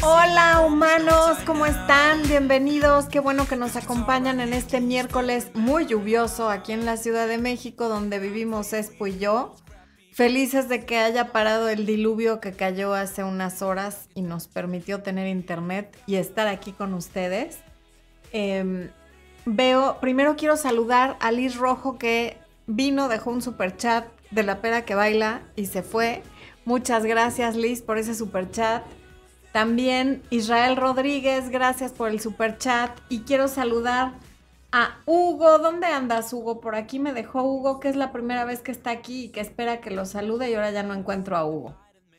Hola humanos, ¿cómo están? Bienvenidos. Qué bueno que nos acompañan en este miércoles muy lluvioso aquí en la Ciudad de México donde vivimos Espo y yo. Felices de que haya parado el diluvio que cayó hace unas horas y nos permitió tener internet y estar aquí con ustedes. Em, veo, primero quiero saludar a Liz Rojo que vino, dejó un super chat de la pera que baila y se fue. Muchas gracias Liz por ese super chat. También Israel Rodríguez, gracias por el super chat. Y quiero saludar a Hugo. ¿Dónde andas, Hugo? Por aquí me dejó Hugo, que es la primera vez que está aquí y que espera que lo salude y ahora ya no encuentro a Hugo.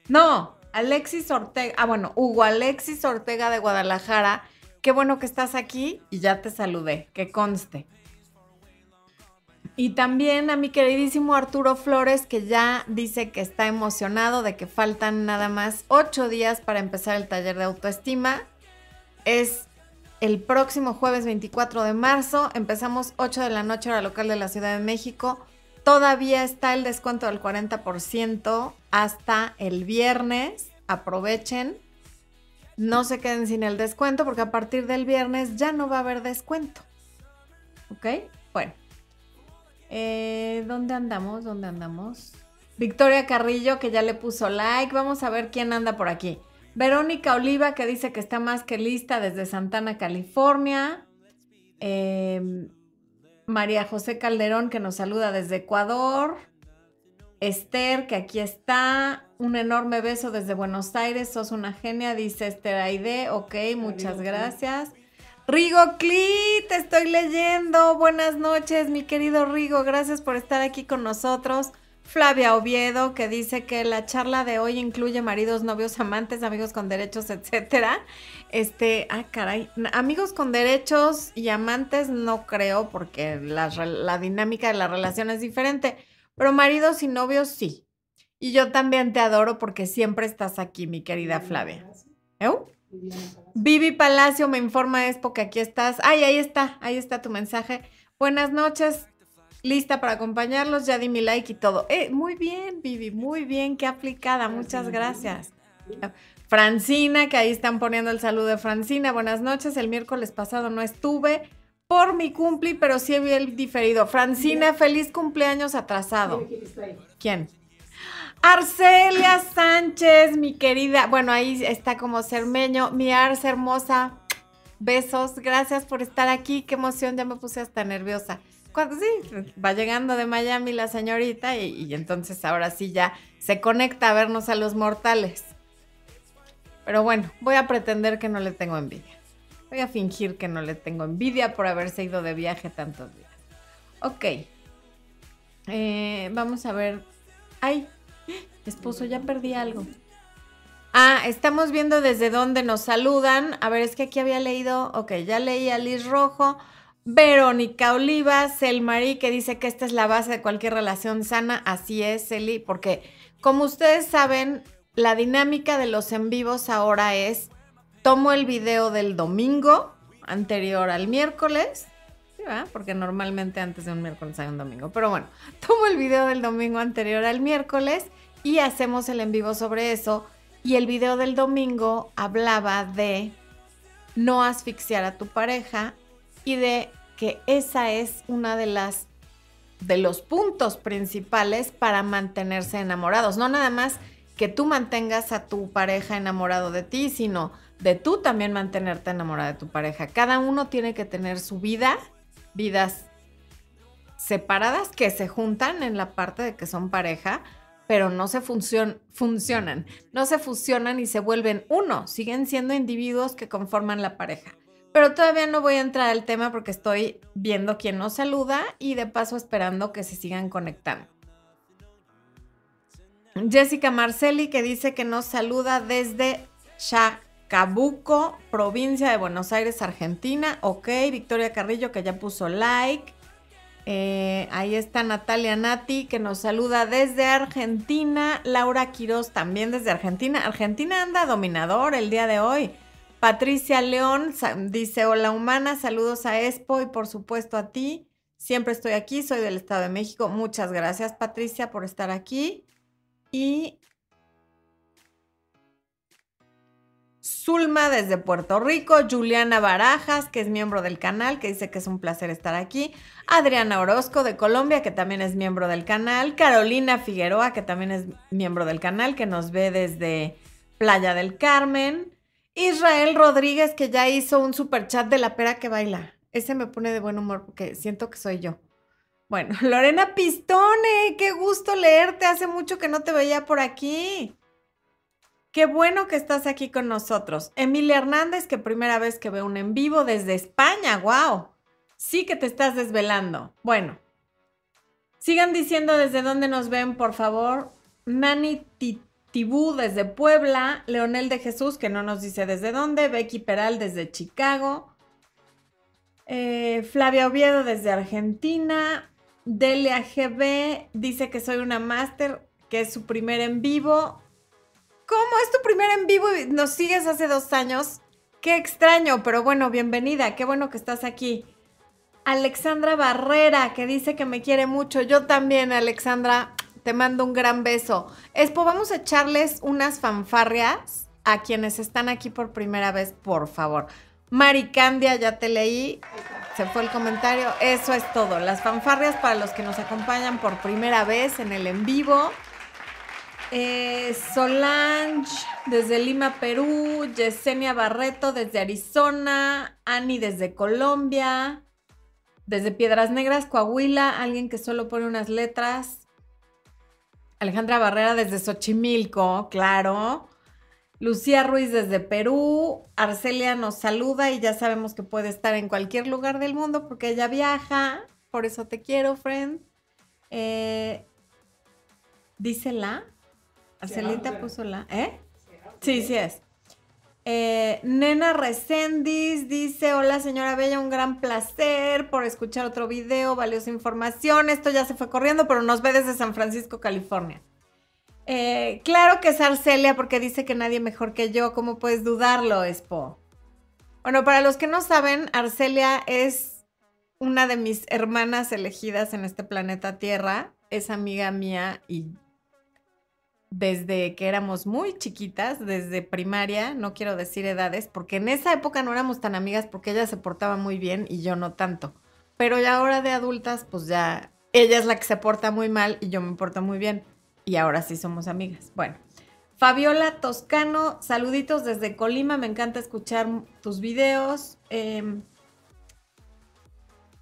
No, Alexis Ortega. Ah, bueno, Hugo Alexis Ortega de Guadalajara. Qué bueno que estás aquí y ya te saludé, que conste. Y también a mi queridísimo Arturo Flores, que ya dice que está emocionado de que faltan nada más ocho días para empezar el taller de autoestima. Es el próximo jueves 24 de marzo. Empezamos 8 de la noche hora local de la Ciudad de México. Todavía está el descuento del 40% hasta el viernes. Aprovechen. No se queden sin el descuento porque a partir del viernes ya no va a haber descuento. ¿Ok? Bueno. Eh, ¿Dónde andamos? ¿Dónde andamos? Victoria Carrillo, que ya le puso like. Vamos a ver quién anda por aquí. Verónica Oliva, que dice que está más que lista desde Santana, California. Em, María José Calderón, que nos saluda desde Ecuador. Esther, que aquí está. Un enorme beso desde Buenos Aires. Sos una genia, dice Esther Aide. Ok, muchas gracias. Rigo Clit, estoy leyendo. Buenas noches, mi querido Rigo. Gracias por estar aquí con nosotros. Flavia Oviedo, que dice que la charla de hoy incluye maridos, novios, amantes, amigos con derechos, etcétera. Este, ah, caray, amigos con derechos y amantes no creo, porque la, la dinámica de la relación es diferente. Pero maridos y novios sí. Y yo también te adoro porque siempre estás aquí, mi querida Flavia. ¿Eh? Vivi Palacio me informa es porque aquí estás. Ay, ahí está, ahí está tu mensaje. Buenas noches, lista para acompañarlos, ya di mi like y todo. Eh, muy bien, Vivi, muy bien, qué aplicada, muchas gracias. Francina, que ahí están poniendo el saludo de Francina. Buenas noches, el miércoles pasado no estuve por mi cumpli, pero sí vi el diferido. Francina, feliz cumpleaños atrasado. ¿Quién? Arcelia Sánchez, mi querida. Bueno, ahí está como cermeño. Mi Arce hermosa. Besos. Gracias por estar aquí. Qué emoción. Ya me puse hasta nerviosa. Cuando sí, va llegando de Miami la señorita y, entonces ahora sí ya se conecta a vernos a los mortales. Pero bueno, voy a pretender que no le tengo envidia. Voy a fingir que no le tengo envidia por haberse ido de viaje tantos días. Ok. Eh, vamos a ver. Ay, Esposo, ya perdí algo. Ah, estamos viendo desde dónde nos saludan. A ver, es que aquí había leído, ok, ya leí a Liz Rojo, Verónica Oliva, Selmarí, que dice que esta es la base de cualquier relación sana. Así es, Celi, porque como ustedes saben, la dinámica de los en vivos ahora es, tomo el video del domingo anterior al miércoles, porque normalmente antes de un miércoles hay un domingo, pero bueno, tomo el video del domingo anterior al miércoles y hacemos el en vivo sobre eso. Y el video del domingo hablaba de no asfixiar a tu pareja y de que esa es una de las de los puntos principales para mantenerse enamorados. No nada más que tú mantengas a tu pareja enamorado de ti, sino de tú también mantenerte enamorada de tu pareja. Cada uno tiene que tener su vida, vidas separadas que se juntan en la parte de que son pareja, pero no se funcionan, no se fusionan y se vuelven uno, siguen siendo individuos que conforman la pareja. Pero todavía no voy a entrar al tema porque estoy viendo quién nos saluda y de paso esperando que se sigan conectando. Jessica Marcelli que dice que nos saluda desde Chacabuco, provincia de Buenos Aires, Argentina. Ok, Victoria Carrillo que ya puso like. Eh, ahí está Natalia Nati que nos saluda desde Argentina. Laura Quiroz también desde Argentina. Argentina anda dominador el día de hoy. Patricia León dice, hola humana, saludos a Expo y por supuesto a ti. Siempre estoy aquí, soy del Estado de México. Muchas gracias Patricia por estar aquí. Y Zulma desde Puerto Rico, Juliana Barajas, que es miembro del canal, que dice que es un placer estar aquí, Adriana Orozco de Colombia, que también es miembro del canal, Carolina Figueroa, que también es miembro del canal, que nos ve desde Playa del Carmen, Israel Rodríguez, que ya hizo un super chat de la pera que baila. Ese me pone de buen humor porque siento que soy yo. Bueno, Lorena Pistone, qué gusto leerte. Hace mucho que no te veía por aquí. Qué bueno que estás aquí con nosotros. Emilia Hernández, que primera vez que veo un en vivo desde España. ¡Wow! Sí que te estás desvelando. Bueno, sigan diciendo desde dónde nos ven, por favor. Nani Tibú desde Puebla. Leonel de Jesús, que no nos dice desde dónde. Becky Peral desde Chicago. Eh, Flavia Oviedo desde Argentina. Delia GB dice que soy una máster, que es su primer en vivo. ¿Cómo es tu primer en vivo y nos sigues hace dos años? Qué extraño, pero bueno, bienvenida, qué bueno que estás aquí. Alexandra Barrera, que dice que me quiere mucho. Yo también, Alexandra, te mando un gran beso. Espo, vamos a echarles unas fanfarrias a quienes están aquí por primera vez, por favor. Maricandia, ya te leí, se fue el comentario. Eso es todo. Las fanfarrias para los que nos acompañan por primera vez en el en vivo. Eh, Solange desde Lima, Perú. Yesenia Barreto desde Arizona. Ani desde Colombia. Desde Piedras Negras, Coahuila. Alguien que solo pone unas letras. Alejandra Barrera desde Xochimilco, claro. Lucía Ruiz desde Perú. Arcelia nos saluda y ya sabemos que puede estar en cualquier lugar del mundo porque ella viaja. Por eso te quiero, friend. Eh, dice la. Arcelita puso la, ¿eh? Sí, sí es. Eh, Nena Recendis dice, hola señora Bella, un gran placer por escuchar otro video, valiosa información. Esto ya se fue corriendo, pero nos ve desde San Francisco, California. Eh, claro que es Arcelia porque dice que nadie mejor que yo. ¿Cómo puedes dudarlo, Expo? Bueno, para los que no saben, Arcelia es una de mis hermanas elegidas en este planeta Tierra. Es amiga mía y desde que éramos muy chiquitas, desde primaria, no quiero decir edades, porque en esa época no éramos tan amigas porque ella se portaba muy bien y yo no tanto. Pero ya ahora de adultas, pues ya ella es la que se porta muy mal y yo me porto muy bien. Y ahora sí somos amigas. Bueno, Fabiola Toscano, saluditos desde Colima, me encanta escuchar tus videos. Em,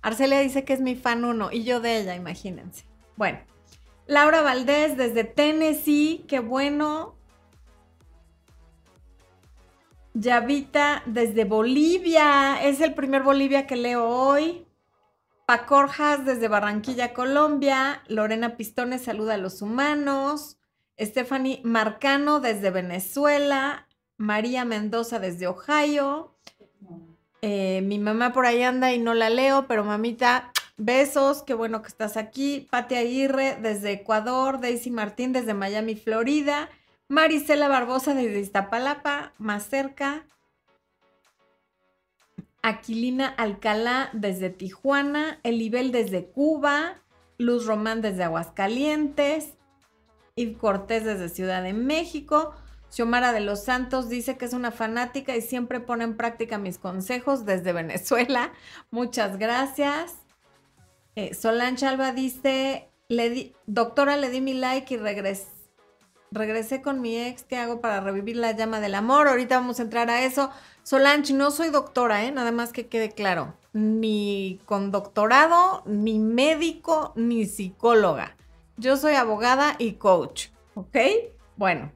Arcelia dice que es mi fan uno y yo de ella, imagínense. Bueno. Laura Valdés desde Tennessee, qué bueno. Yavita desde Bolivia, es el primer Bolivia que leo hoy. Pacorjas desde Barranquilla, Colombia. Lorena Pistones saluda a los humanos. Stephanie Marcano desde Venezuela. María Mendoza desde Ohio. Eh, mi mamá por ahí anda y no la leo, pero mamita, Besos, qué bueno que estás aquí. Pati Aguirre desde Ecuador, Daisy Martín desde Miami, Florida, Marisela Barbosa desde Iztapalapa, más cerca. Aquilina Alcalá desde Tijuana, Elibel desde Cuba, Luz Román desde Aguascalientes, Yves Cortés desde Ciudad de México, Xiomara de los Santos dice que es una fanática y siempre pone en práctica mis consejos desde Venezuela. Muchas gracias. Eh, Solange Alba dice, doctora, le di mi like y regresé. Regresé con mi ex, ¿qué hago para revivir la llama del amor? Ahorita vamos a entrar a eso. Solange, no soy doctora, ¿eh? Nada más que quede claro. Ni con doctorado, ni médico, ni psicóloga. Yo soy abogada y coach, ¿ok? Bueno.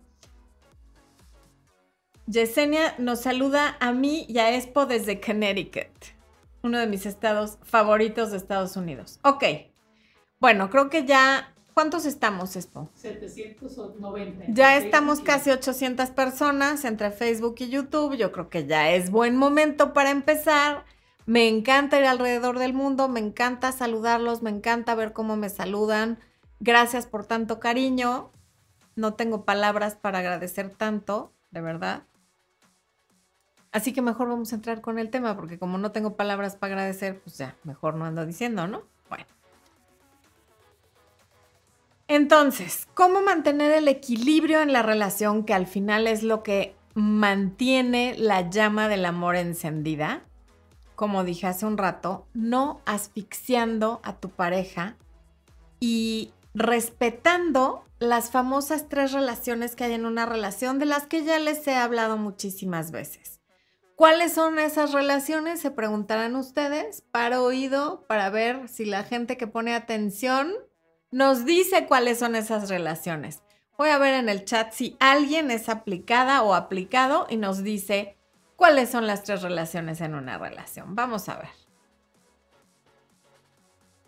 Yesenia nos saluda a mí y a Expo desde Connecticut uno de mis estados favoritos de Estados Unidos. Ok. Bueno, creo que ya. ¿Cuántos estamos, Expo? 790. Ya estamos casi 800 personas entre Facebook y YouTube. Yo creo que ya es buen momento para empezar. Me encanta ir alrededor del mundo, me encanta saludarlos, me encanta ver cómo me saludan. Gracias por tanto cariño. No tengo palabras para agradecer tanto, de verdad. Así que mejor vamos a entrar con el tema, porque como no tengo palabras para agradecer, pues ya, mejor no ando diciendo, ¿no? Bueno. Entonces, ¿cómo mantener el equilibrio en la relación que al final es lo que mantiene la llama del amor encendida, como dije hace un rato, no asfixiando a tu pareja y respetando las famosas tres relaciones que hay en una relación de las que ya les he hablado muchísimas veces. ¿Cuáles son esas relaciones? Se preguntarán ustedes, para oído, para ver si la gente que pone atención nos dice cuáles son esas relaciones. Voy a ver en el chat si alguien es aplicada o aplicado y nos dice cuáles son las tres relaciones en una relación. Vamos a ver.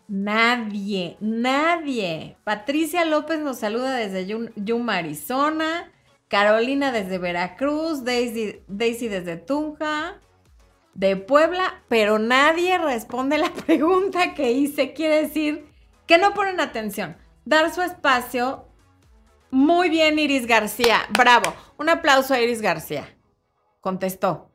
Nadie, nadie. Patricia López nos saluda desde Yuma, Arizona. Carolina desde Veracruz. Daisy, Daisy desde Tunja. De Puebla. Pero nadie responde la pregunta que hice. Quiere decir que no ponen atención. Dar su espacio. Muy bien, Iris García. Bravo. Un aplauso a Iris García. Contestó.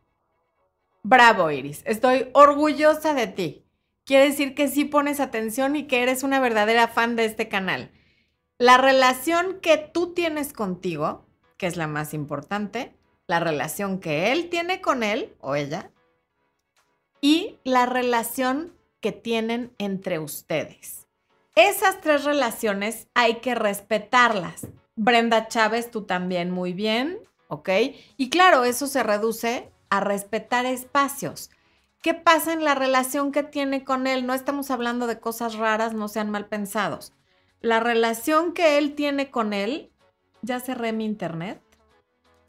Bravo, Iris. Estoy orgullosa de ti. Quiere decir que sí pones atención y que eres una verdadera fan de este canal. La relación que tú tienes contigo, que es la más importante, la relación que él tiene con él o ella, y la relación que tienen entre ustedes. Esas tres relaciones hay que respetarlas. Brenda Chávez, tú también muy bien, ¿ok? Y claro, eso se reduce a respetar espacios. ¿Qué pasa en la relación que tiene con él? No estamos hablando de cosas raras, no sean mal pensados. La relación que él tiene con él, ya cerré mi internet.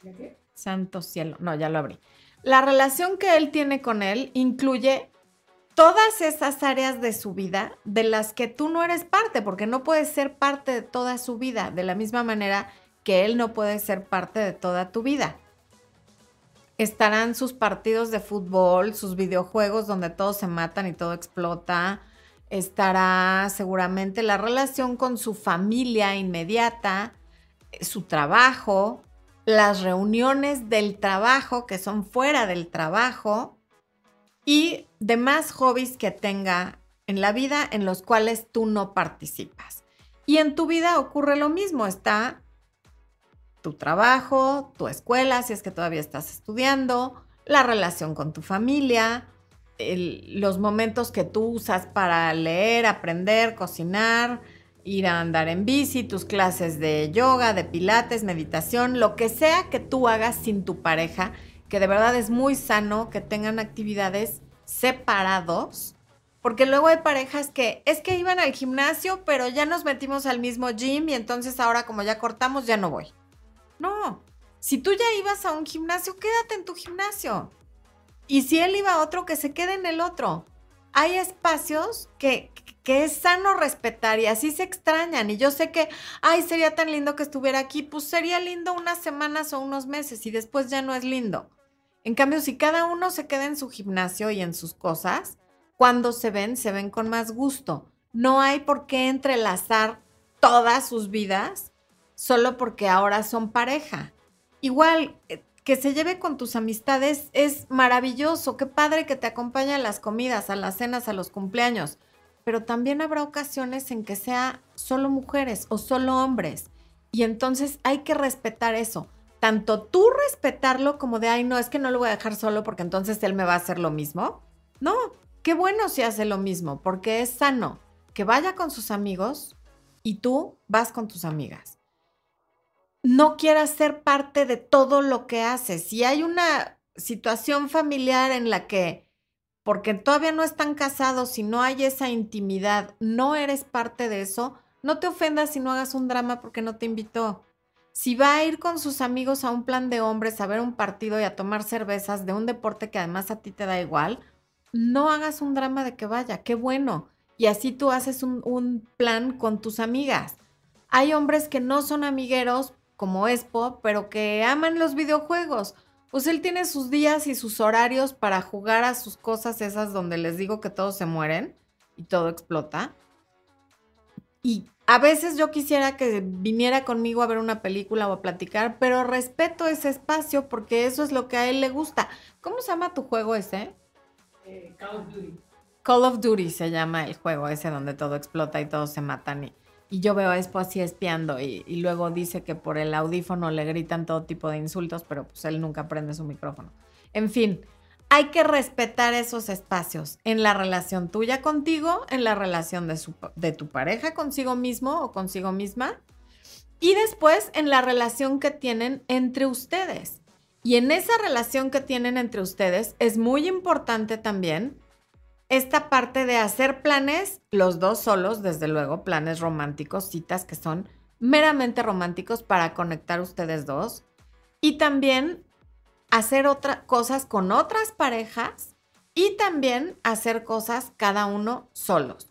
qué? Santo cielo, no, ya lo abrí. La relación que él tiene con él incluye todas esas áreas de su vida de las que tú no eres parte, porque no puedes ser parte de toda su vida, de la misma manera que él no puede ser parte de toda tu vida. Estarán sus partidos de fútbol, sus videojuegos donde todos se matan y todo explota. Estará seguramente la relación con su familia inmediata, su trabajo, las reuniones del trabajo que son fuera del trabajo y demás hobbies que tenga en la vida en los cuales tú no participas. Y en tu vida ocurre lo mismo, está tu trabajo, tu escuela, si es que todavía estás estudiando, la relación con tu familia, los momentos que tú usas para leer, aprender, cocinar, ir a andar en bici, tus clases de yoga, de pilates, meditación, lo que sea que tú hagas sin tu pareja que de verdad es muy sano que tengan actividades separados, porque luego hay parejas que es que iban al gimnasio, pero ya nos metimos al mismo gym y entonces ahora como ya cortamos ya no voy. No, si tú ya ibas a un gimnasio, quédate en tu gimnasio. Y si él iba a otro, que se quede en el otro. Hay espacios que, que es sano respetar y así se extrañan. Y yo sé que, ay, sería tan lindo que estuviera aquí. Pues sería lindo unas semanas o unos meses y después ya no es lindo. En cambio, si cada uno se queda en su gimnasio y en sus cosas, cuando se ven, se ven con más gusto. No hay por qué entrelazar todas sus vidas solo porque ahora son pareja. Igual, eh, que se lleve con tus amistades es maravilloso. Qué padre que te acompañe a las comidas, a las cenas, a los cumpleaños. Pero también habrá ocasiones en que sea solo mujeres o solo hombres. Y entonces hay que respetar eso tanto tú respetarlo como de, ay, no, es que no lo voy a dejar solo porque entonces él me va a hacer lo mismo. No, qué bueno si hace lo mismo, porque es sano que vaya con sus amigos y tú vas con tus amigas. No quieras ser parte de todo lo que haces. Si hay una situación familiar en la que, porque todavía no están casados y no hay esa intimidad, no eres parte de eso, no te ofendas si no hagas un drama porque no te invitó si va a ir con sus amigos a un plan de hombres a ver un partido y a tomar cervezas de un deporte que además a ti te da igual, no hagas un drama de que vaya, qué bueno. Y así tú haces un, plan con tus amigas. Hay hombres que no son amigueros, como Expo, pero que aman los videojuegos. Pues él tiene sus días y sus horarios para jugar a sus cosas esas donde les digo que todos se mueren y todo explota. Y a veces yo quisiera que viniera conmigo a ver una película o a platicar, pero respeto ese espacio porque eso es lo que a él le gusta. ¿Cómo se llama tu juego ese? Eh, Call of Duty. Call of Duty se llama el juego ese donde todo explota y todos se matan. Y y yo veo a Expo así espiando y, y luego dice que por el audífono le gritan todo tipo de insultos, pero pues él nunca prende su micrófono. En fin, hay que respetar esos espacios en la relación tuya contigo, en la relación de, su- de tu pareja consigo mismo o consigo misma y después en la relación que tienen entre ustedes. Y en esa relación que tienen entre ustedes es muy importante también esta parte de hacer planes, los dos solos, desde luego, planes románticos, citas que son meramente románticos para conectar ustedes dos. Y también hacer otras cosas con otras parejas y también hacer cosas cada uno solos.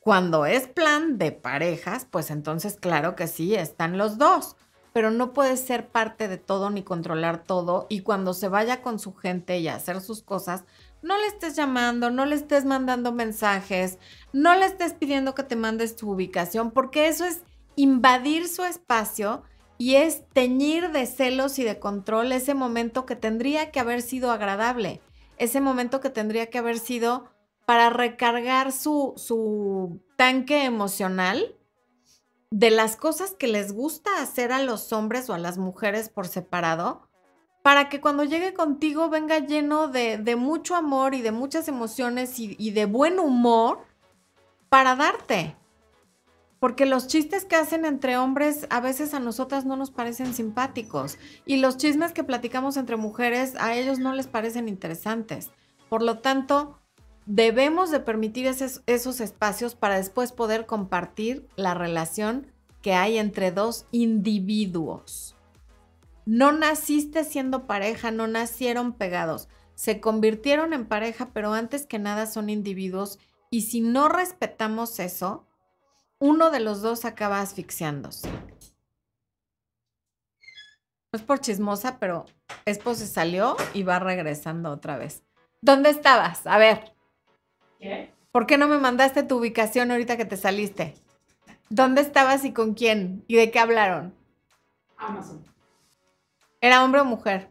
Cuando es plan de parejas, pues entonces claro que sí, están los dos, pero no puedes ser parte de todo ni controlar todo y cuando se vaya con su gente y hacer sus cosas, no le estés llamando, no le estés mandando mensajes, no le estés pidiendo que te mandes tu ubicación, porque eso es invadir su espacio y es teñir de celos y de control ese momento que tendría que haber sido agradable, ese momento que tendría que haber sido para recargar su, su tanque emocional de las cosas que les gusta hacer a los hombres o a las mujeres por separado, para que cuando llegue contigo venga lleno de, de mucho amor y de muchas emociones y, de buen humor para darte. Porque los chistes que hacen entre hombres a veces a nosotras no nos parecen simpáticos y los chismes que platicamos entre mujeres a ellos no les parecen interesantes. Por lo tanto, debemos de permitir esos espacios para después poder compartir la relación que hay entre dos individuos. No naciste siendo pareja, no nacieron pegados, se convirtieron en pareja, pero antes que nada son individuos y si no respetamos eso, uno de los dos acaba asfixiándose. No es por chismosa, pero Expo se salió y va regresando otra vez. ¿Dónde estabas? A ver, ¿Qué? ¿por qué no me mandaste tu ubicación ahorita que te saliste? ¿Dónde estabas y con quién? ¿Y de qué hablaron? Amazon. ¿Era hombre o mujer?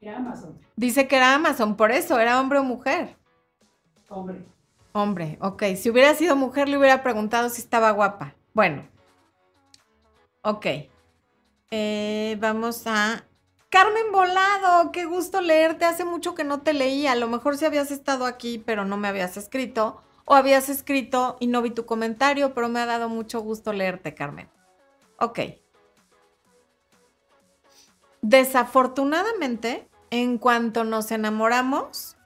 Era Amazon. Dice que era Amazon, por eso, ¿era hombre o mujer? Hombre. Hombre, ok. Si hubiera sido mujer, le hubiera preguntado si estaba guapa. Bueno. Ok. Eh, vamos a... Carmen Volado, qué gusto leerte. Hace mucho que no te leía. A lo mejor si habías estado aquí, pero no me habías escrito. O habías escrito y no vi tu comentario, pero me ha dado mucho gusto leerte, Carmen. Ok. Desafortunadamente, en cuanto nos enamoramos,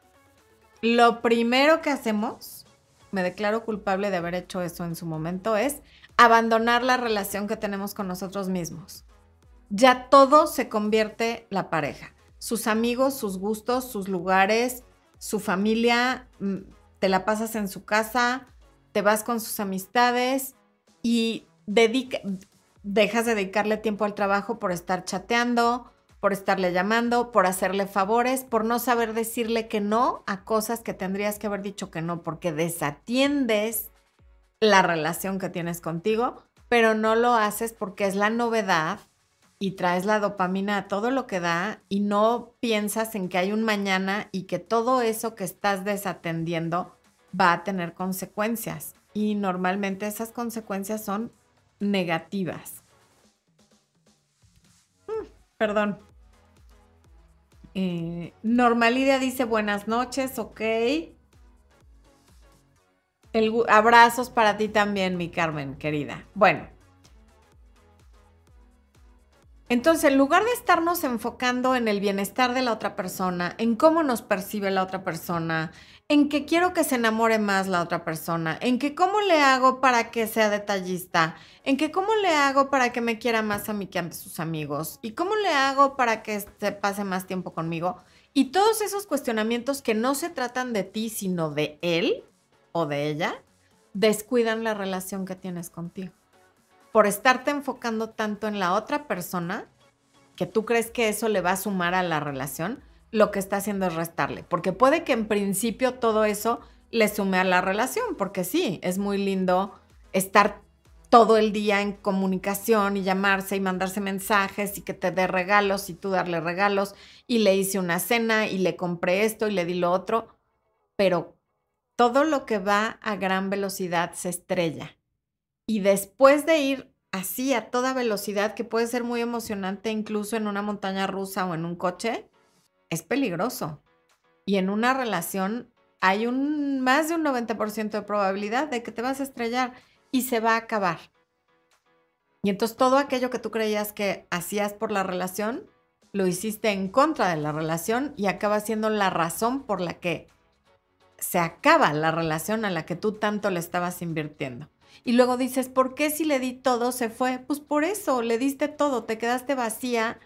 lo primero que hacemos, me declaro culpable de haber hecho eso en su momento, es abandonar la relación que tenemos con nosotros mismos. Ya todo se convierte la pareja. Sus amigos, sus gustos, sus lugares, su familia, mm, te la pasas en su casa, te vas con sus amistades y dedica, dejas de dedicarle tiempo al trabajo por estar chateando, por estarle llamando, por hacerle favores, por no saber decirle que no a cosas que tendrías que haber dicho que no, porque desatiendes la relación que tienes contigo, pero no lo haces porque es la novedad y traes la dopamina a todo lo que da y no piensas en que hay un mañana y que todo eso que estás desatendiendo va a tener consecuencias. Y normalmente esas consecuencias son negativas. Mm, perdón. Eh, Normalidia dice buenas noches, ok. El abrazos para ti también, mi Carmen, querida. Bueno. Entonces, en lugar de estarnos enfocando en el bienestar de la otra persona, en cómo nos percibe la otra persona, en que quiero que se enamore más la otra persona, en que cómo le hago para que sea detallista, en que cómo le hago para que me quiera más a mí que a sus amigos, y cómo le hago para que se pase más tiempo conmigo, y todos esos cuestionamientos que no se tratan de ti, sino de él o de ella, descuidan la relación que tienes contigo. Por estarte enfocando tanto en la otra persona, que tú crees que eso le va a sumar a la relación, lo que está haciendo es restarle. Porque puede que en principio todo eso le sume a la relación, porque sí, es muy lindo estar todo el día en comunicación y llamarse y mandarse mensajes y que te dé regalos y tú darle regalos y le hice una cena y le compré esto y le di lo otro, pero todo lo que va a gran velocidad se estrella Y después de ir así a toda velocidad, que puede ser muy emocionante incluso en una montaña rusa o en un coche, es peligroso. Y en una relación hay un más de un 90% de probabilidad de que te vas a estrellar y se va a acabar. Y entonces todo aquello que tú creías que hacías por la relación, lo hiciste en contra de la relación y acaba siendo la razón por la que se acaba la relación a la que tú tanto le estabas invirtiendo. Y luego dices, ¿por qué si le di todo se fue? Pues por eso, le diste todo, te quedaste vacía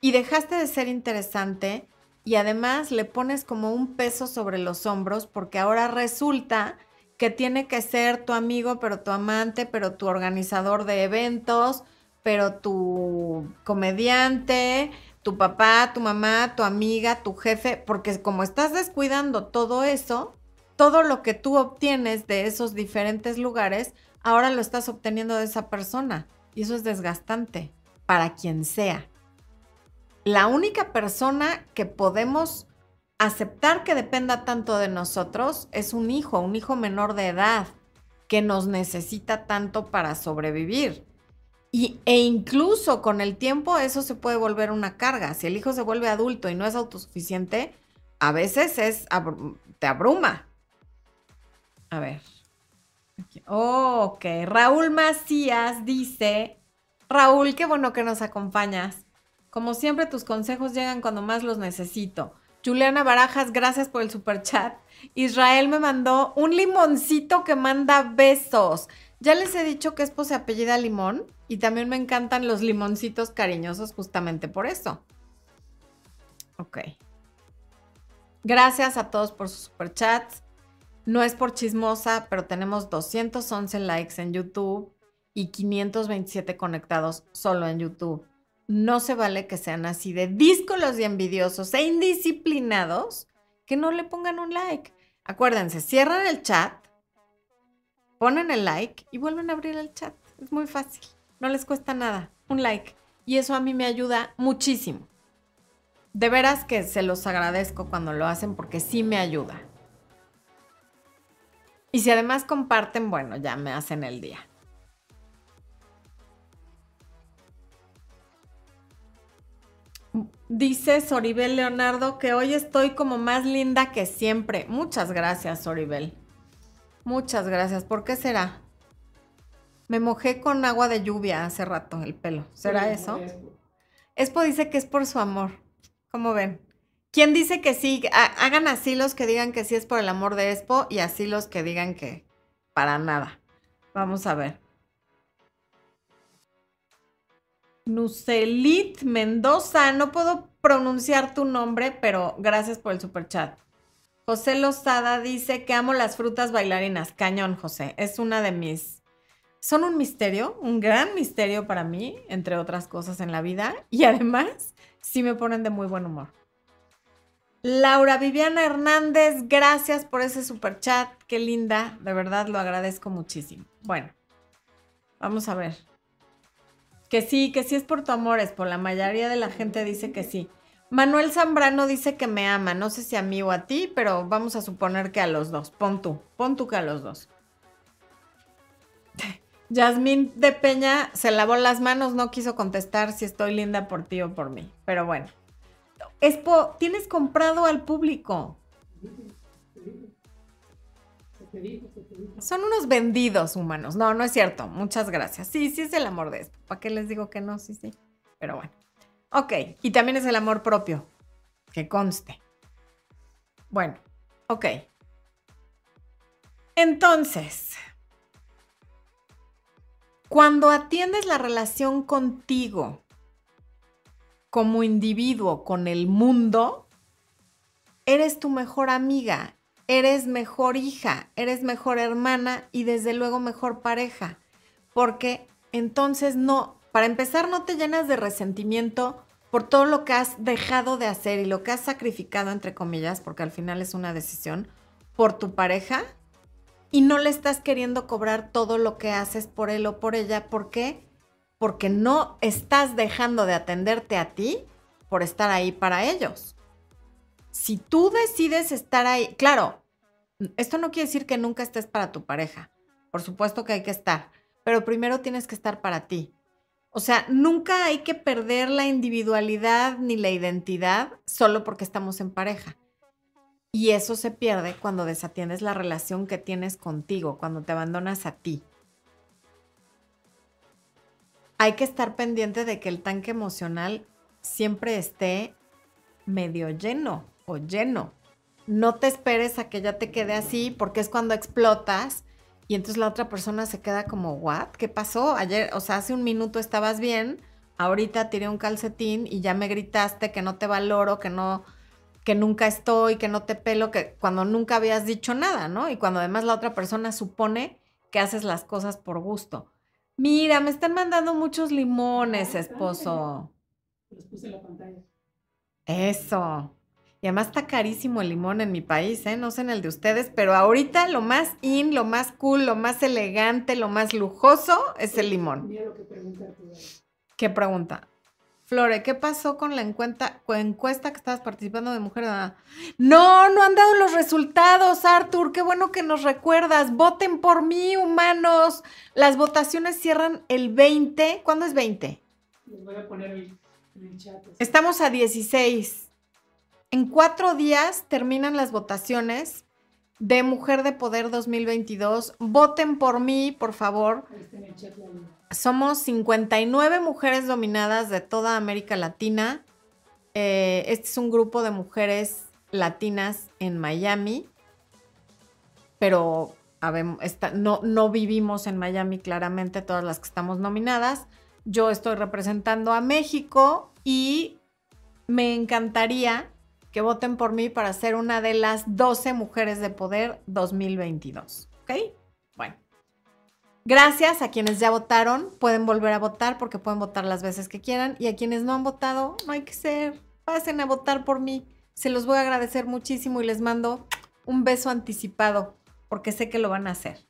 y dejaste de ser interesante y además le pones como un peso sobre los hombros porque ahora resulta que tiene que ser tu amigo, pero tu amante, pero tu organizador de eventos, pero tu comediante, tu papá, tu mamá, tu amiga, tu jefe, porque como estás descuidando todo eso, todo lo que tú obtienes de esos diferentes lugares, ahora lo estás obteniendo de esa persona. Y eso es desgastante para quien sea. La única persona que podemos aceptar que dependa tanto de nosotros es un hijo, un hijo menor de edad, que nos necesita tanto para sobrevivir. Y, e incluso con el tiempo eso se puede volver una carga. Si el hijo se vuelve adulto y no es autosuficiente, a veces es, te abruma. A ver. ok, Raúl Macías dice, Raúl, qué bueno que nos acompañas. Como siempre, tus consejos llegan cuando más los necesito. Juliana Barajas, gracias por el super chat. Israel me mandó un limoncito que manda besos. Ya les he dicho que es se apellida Limón y también me encantan los limoncitos cariñosos justamente por eso. Ok. Gracias a todos por sus superchats. No es por chismosa, pero tenemos 211 likes en YouTube y 527 conectados solo en YouTube. No se vale que sean así de díscolos y envidiosos e indisciplinados que no le pongan un like. Acuérdense, cierran el chat ponen el like y vuelven a abrir el chat. Es muy fácil. No les cuesta nada. Un like. Y eso a mí me ayuda muchísimo. De veras que se los agradezco cuando lo hacen porque sí me ayuda. Y si además comparten, bueno, ya me hacen el día. Dice Soribel Leonardo que hoy estoy como más linda que siempre. Muchas gracias, Soribel. Muchas gracias. ¿Por qué será? Me mojé con agua de lluvia hace rato el pelo. ¿Será eso? Espo dice que es por su amor. ¿Cómo ven? ¿Quién dice que sí? Hagan así los que digan que sí es por el amor de Expo y así los que digan que para nada. Vamos a ver. Nucelit Mendoza, no puedo pronunciar tu nombre, pero gracias por el super chat. José Lozada dice que amo las frutas bailarinas. Cañón, José. Es una de mis... Son un misterio, un gran misterio para mí, entre otras cosas en la vida. Y además, sí me ponen de muy buen humor. Laura Viviana Hernández, gracias por ese super chat. Qué linda. De verdad lo agradezco muchísimo. Bueno, vamos a ver. Que sí, que sí es por tu amor, es por la mayoría de la gente dice que sí. Manuel Zambrano dice que me ama, no sé si a mí o a ti, pero vamos a suponer que a los dos. Pon tú, pon tú que a los dos. Yasmín de Peña se lavó las manos, no quiso contestar si estoy linda por ti o por mí. Pero bueno. Espo, tienes comprado al público. Son unos vendidos humanos. No, no es cierto. Muchas gracias. Sí, sí es el amor de esto. ¿Para qué les digo que no? Sí, sí. Pero bueno. Ok, y también es el amor propio, que conste. Bueno, ok. Entonces, cuando atiendes la relación contigo como individuo con el mundo, eres tu mejor amiga, eres mejor hija, eres mejor hermana y desde luego mejor pareja. Porque entonces no, para empezar, no te llenas de resentimiento por todo lo que has dejado de hacer y lo que has sacrificado, entre comillas, porque al final es una decisión, por tu pareja y no le estás queriendo cobrar todo lo que haces por él o por ella. ¿Por qué? Porque no estás dejando de atenderte a ti por estar ahí para ellos. Si tú decides estar ahí, claro, esto no quiere decir que nunca estés para tu pareja. Por supuesto que hay que estar, pero primero tienes que estar para ti. O sea, nunca hay que perder la individualidad ni la identidad solo porque estamos en pareja. Y eso se pierde cuando desatiendes la relación que tienes contigo, cuando te abandonas a ti. Hay que estar pendiente de que el tanque emocional siempre esté medio lleno o lleno. No te esperes a que ya te quede así porque es cuando explotas y entonces la otra persona se queda como, ¿what? ¿Qué pasó? Ayer, o sea, hace un minuto estabas bien, ahorita tiré un calcetín y ya me gritaste que no te valoro, que no, que nunca estoy, que no te pelo, que cuando nunca habías dicho nada, ¿no? Y cuando además la otra persona supone que haces las cosas por gusto. Mira, me están mandando muchos limones, esposo. Los puse en la pantalla. Eso. Y además está carísimo el limón en mi país, ¿eh? No sé en el de ustedes, pero ahorita lo más in, lo más cool, lo más elegante, lo más lujoso es el limón. Mira lo que pregunta. ¿Qué pregunta? Flore, ¿qué pasó con la encuesta, encuesta que estabas participando de Mujer? No, no han dado los resultados, Arthur. Qué bueno que nos recuerdas. Voten por mí, humanos. Las votaciones cierran el 20. ¿Cuándo es 20? Les voy a poner el, el chat. Estamos a 16. En cuatro días terminan las votaciones de Mujer de Poder 2022. Voten por mí, por favor. Somos 59 mujeres dominadas de toda América Latina. Eh, este es un grupo de mujeres latinas en Miami, pero no, no vivimos en Miami claramente todas las que estamos nominadas. Yo estoy representando a México y me encantaría que voten por mí para ser una de las 12 mujeres de poder 2022. ¿Ok? Bueno. Gracias a quienes ya votaron. Pueden volver a votar porque pueden votar las veces que quieran. Y a quienes no han votado, no hay que ser. Pasen a votar por mí. Se los voy a agradecer muchísimo y les mando un beso anticipado porque sé que lo van a hacer.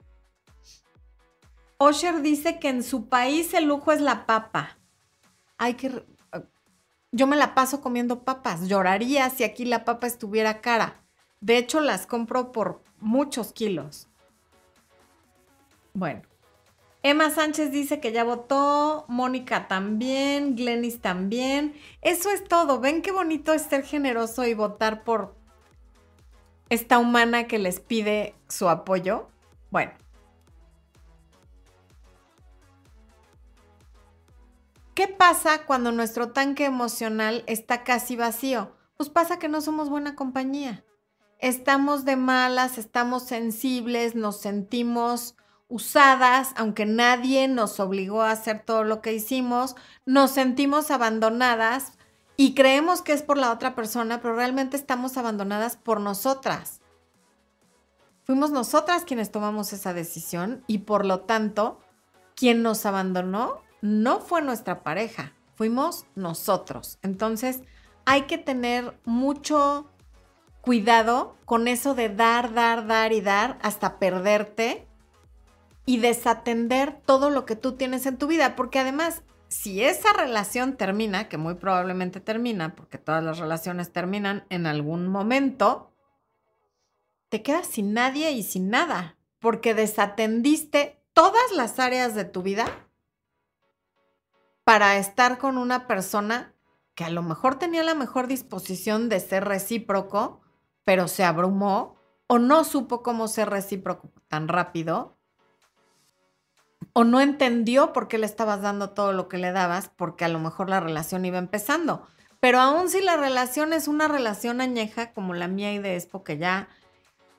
Osher dice que en su país el lujo es la papa. Hay que... Yo me la paso comiendo papas. Lloraría si aquí la papa estuviera cara. De hecho, las compro por muchos kilos. Bueno. Emma Sánchez dice que ya votó, Mónica también, Glenis también. Eso es todo. ¿Ven qué bonito es ser generoso y votar por esta humana que les pide su apoyo? Bueno. ¿Qué pasa cuando nuestro tanque emocional está casi vacío? Pues pasa que no somos buena compañía. Estamos de malas, estamos sensibles, nos sentimos usadas, aunque nadie nos obligó a hacer todo lo que hicimos, nos sentimos abandonadas y creemos que es por la otra persona, pero realmente estamos abandonadas por nosotras. Fuimos nosotras quienes tomamos esa decisión y por lo tanto, quien nos abandonó no fue nuestra pareja, fuimos nosotros. Entonces, hay que tener mucho cuidado con eso de dar, dar, dar y dar hasta perderte y desatender todo lo que tú tienes en tu vida, porque además, si esa relación termina, que muy probablemente termina, porque todas las relaciones terminan en algún momento, te quedas sin nadie y sin nada, porque desatendiste todas las áreas de tu vida para estar con una persona que a lo mejor tenía la mejor disposición de ser recíproco, pero se abrumó o no supo cómo ser recíproco tan rápido, o no entendió por qué le estabas dando todo lo que le dabas, porque a lo mejor la relación iba empezando. Pero aún si la relación es una relación añeja como la mía y de Expo, que ya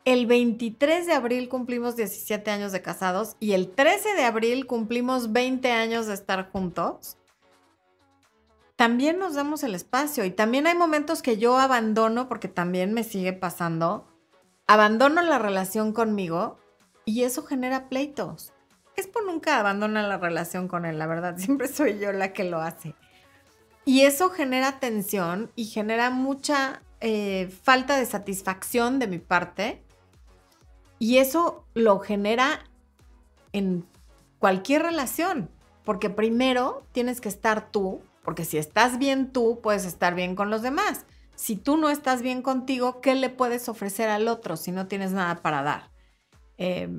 el 23 de abril cumplimos 17 años de casados y el 13 de abril cumplimos 20 años de estar juntos, también nos damos el espacio y también hay momentos que yo abandono, porque también me sigue pasando, abandono la relación conmigo y eso genera pleitos. Expo nunca abandona la relación con él, la verdad, siempre soy yo la que lo hace. Y eso genera tensión y genera mucha eh, falta de satisfacción de mi parte. Y eso lo genera en cualquier relación, porque primero tienes que estar tú, porque si estás bien tú, puedes estar bien con los demás. Si tú no estás bien contigo, ¿qué le puedes ofrecer al otro si no tienes nada para dar? Eh,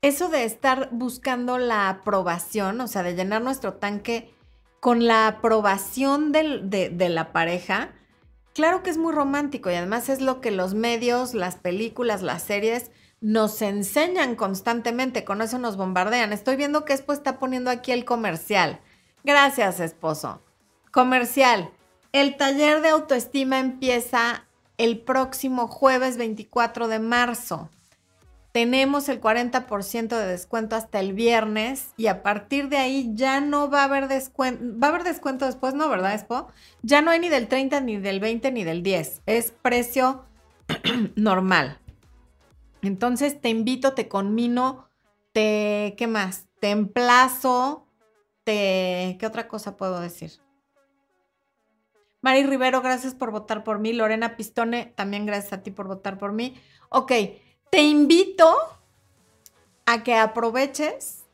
eso de estar buscando la aprobación, o sea, de llenar nuestro tanque con la aprobación de la pareja, claro que es muy romántico y además es lo que los medios, las películas, las series nos enseñan constantemente, con eso nos bombardean. Estoy viendo que Expo está poniendo aquí el comercial. Gracias, esposo. Comercial. El taller de autoestima empieza el próximo jueves 24 de marzo. Tenemos el 40% de descuento hasta el viernes y a partir de ahí ya no va a haber descuento. Va a haber descuento después, ¿no? ¿Verdad, Expo? Ya no hay ni del 30, ni del 20, ni del 10. Es precio normal. Entonces te invito, te conmino, te, ¿qué más? Te emplazo, te, ¿qué otra cosa puedo decir? Mari Rivero, gracias por votar por mí. Lorena Pistone, también gracias a ti por votar por mí. Ok, te invito a que aproveches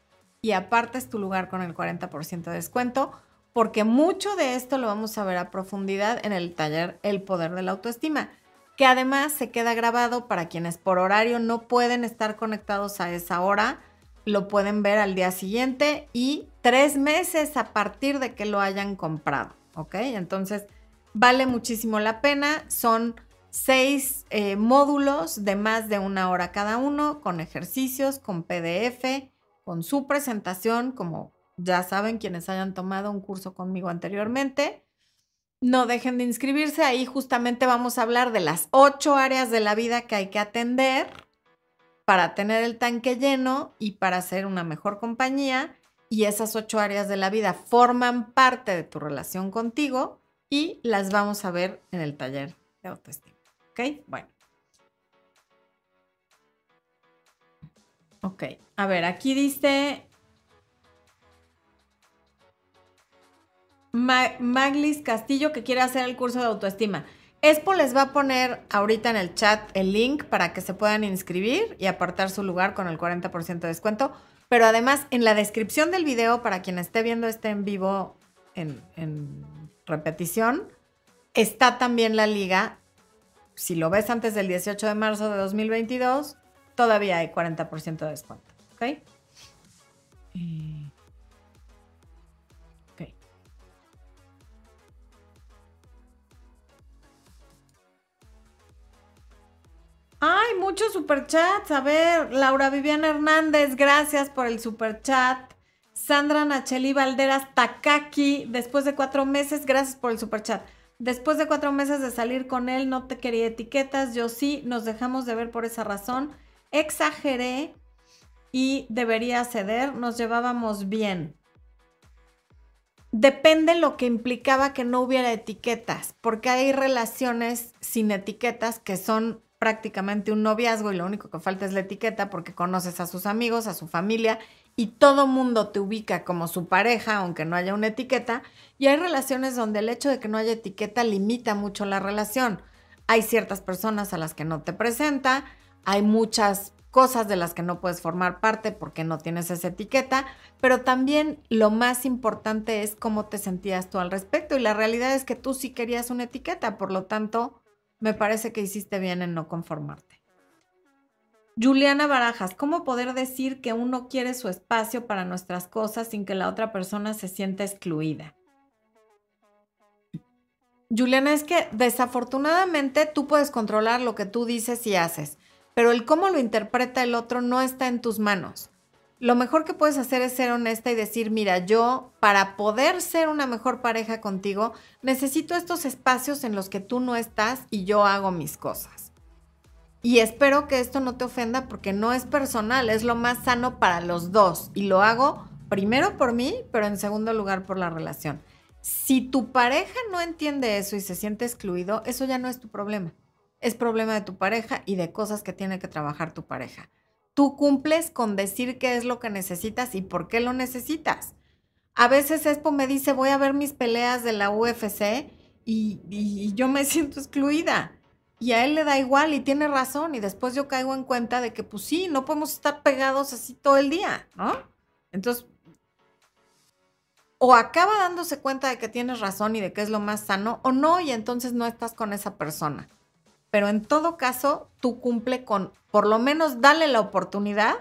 y apartes tu lugar con el 40% de descuento, porque mucho de esto lo vamos a ver a profundidad en el taller El Poder de la Autoestima, que además se queda grabado para quienes por horario no pueden estar conectados a esa hora, lo pueden ver al día siguiente y tres meses a partir de que lo hayan comprado, ¿ok? Entonces, vale muchísimo la pena, son seis eh, módulos de más de una hora cada uno, con ejercicios, con PDF, con su presentación, como ya saben quienes hayan tomado un curso conmigo anteriormente. No dejen de inscribirse, ahí justamente vamos a hablar de las ocho áreas de la vida que hay que atender para tener el tanque lleno y para ser una mejor compañía. Y esas ocho áreas de la vida forman parte de tu relación contigo y las vamos a ver en el taller de autoestima. ¿Ok? Bueno. Ok, a ver, aquí dice Ma- Maglis Castillo que quiere hacer el curso de autoestima. Expo les va a poner ahorita en el chat el link para que se puedan inscribir y apartar su lugar con el 40% de descuento. Pero además, en la descripción del video, para quien esté viendo este en vivo en repetición, está también la liga. Si lo ves antes del 18 de marzo de 2022, todavía hay 40% de descuento. ¿Ok? Eh, ok. Ay, muchos superchats. A ver, Laura Viviana Hernández, gracias por el superchat. Sandra Nacheli Valderas Takaki, después de cuatro meses, gracias por el superchat. Después de cuatro meses de salir con él, no te quería etiquetas, yo sí, nos dejamos de ver por esa razón. Exageré y debería ceder, nos llevábamos bien. Depende lo que implicaba que no hubiera etiquetas, porque hay relaciones sin etiquetas que son prácticamente un noviazgo y lo único que falta es la etiqueta porque conoces a sus amigos, a su familia y todo mundo te ubica como su pareja, aunque no haya una etiqueta. Y hay relaciones donde el hecho de que no haya etiqueta limita mucho la relación. Hay ciertas personas a las que no te presenta, hay muchas cosas de las que no puedes formar parte porque no tienes esa etiqueta, pero también lo más importante es cómo te sentías tú al respecto. Y la realidad es que tú sí querías una etiqueta, por lo tanto, me parece que hiciste bien en no conformarte. Juliana Barajas, ¿cómo poder decir que uno quiere su espacio para nuestras cosas sin que la otra persona se sienta excluida? Juliana, es que desafortunadamente tú puedes controlar lo que tú dices y haces, pero el cómo lo interpreta el otro no está en tus manos. Lo mejor que puedes hacer es ser honesta y decir, mira, yo para poder ser una mejor pareja contigo, necesito estos espacios en los que tú no estás y yo hago mis cosas. Y espero que esto no te ofenda porque no es personal, es lo más sano para los dos. Y lo hago primero por mí, pero en segundo lugar por la relación. Si tu pareja no entiende eso y se siente excluido, eso ya no es tu problema. Es problema de tu pareja y de cosas que tiene que trabajar tu pareja. Tú cumples con decir qué es lo que necesitas y por qué lo necesitas. A veces Expo me dice, voy a ver mis peleas de la UFC y, y yo me siento excluida. Y a él le da igual y tiene razón. Y después yo caigo en cuenta de que, pues sí, no podemos estar pegados así todo el día, ¿no? Entonces, o acaba dándose cuenta de que tienes razón y de que es lo más sano, o no, y entonces no estás con esa persona. Pero en todo caso, tú cumple con, por lo menos, dale la oportunidad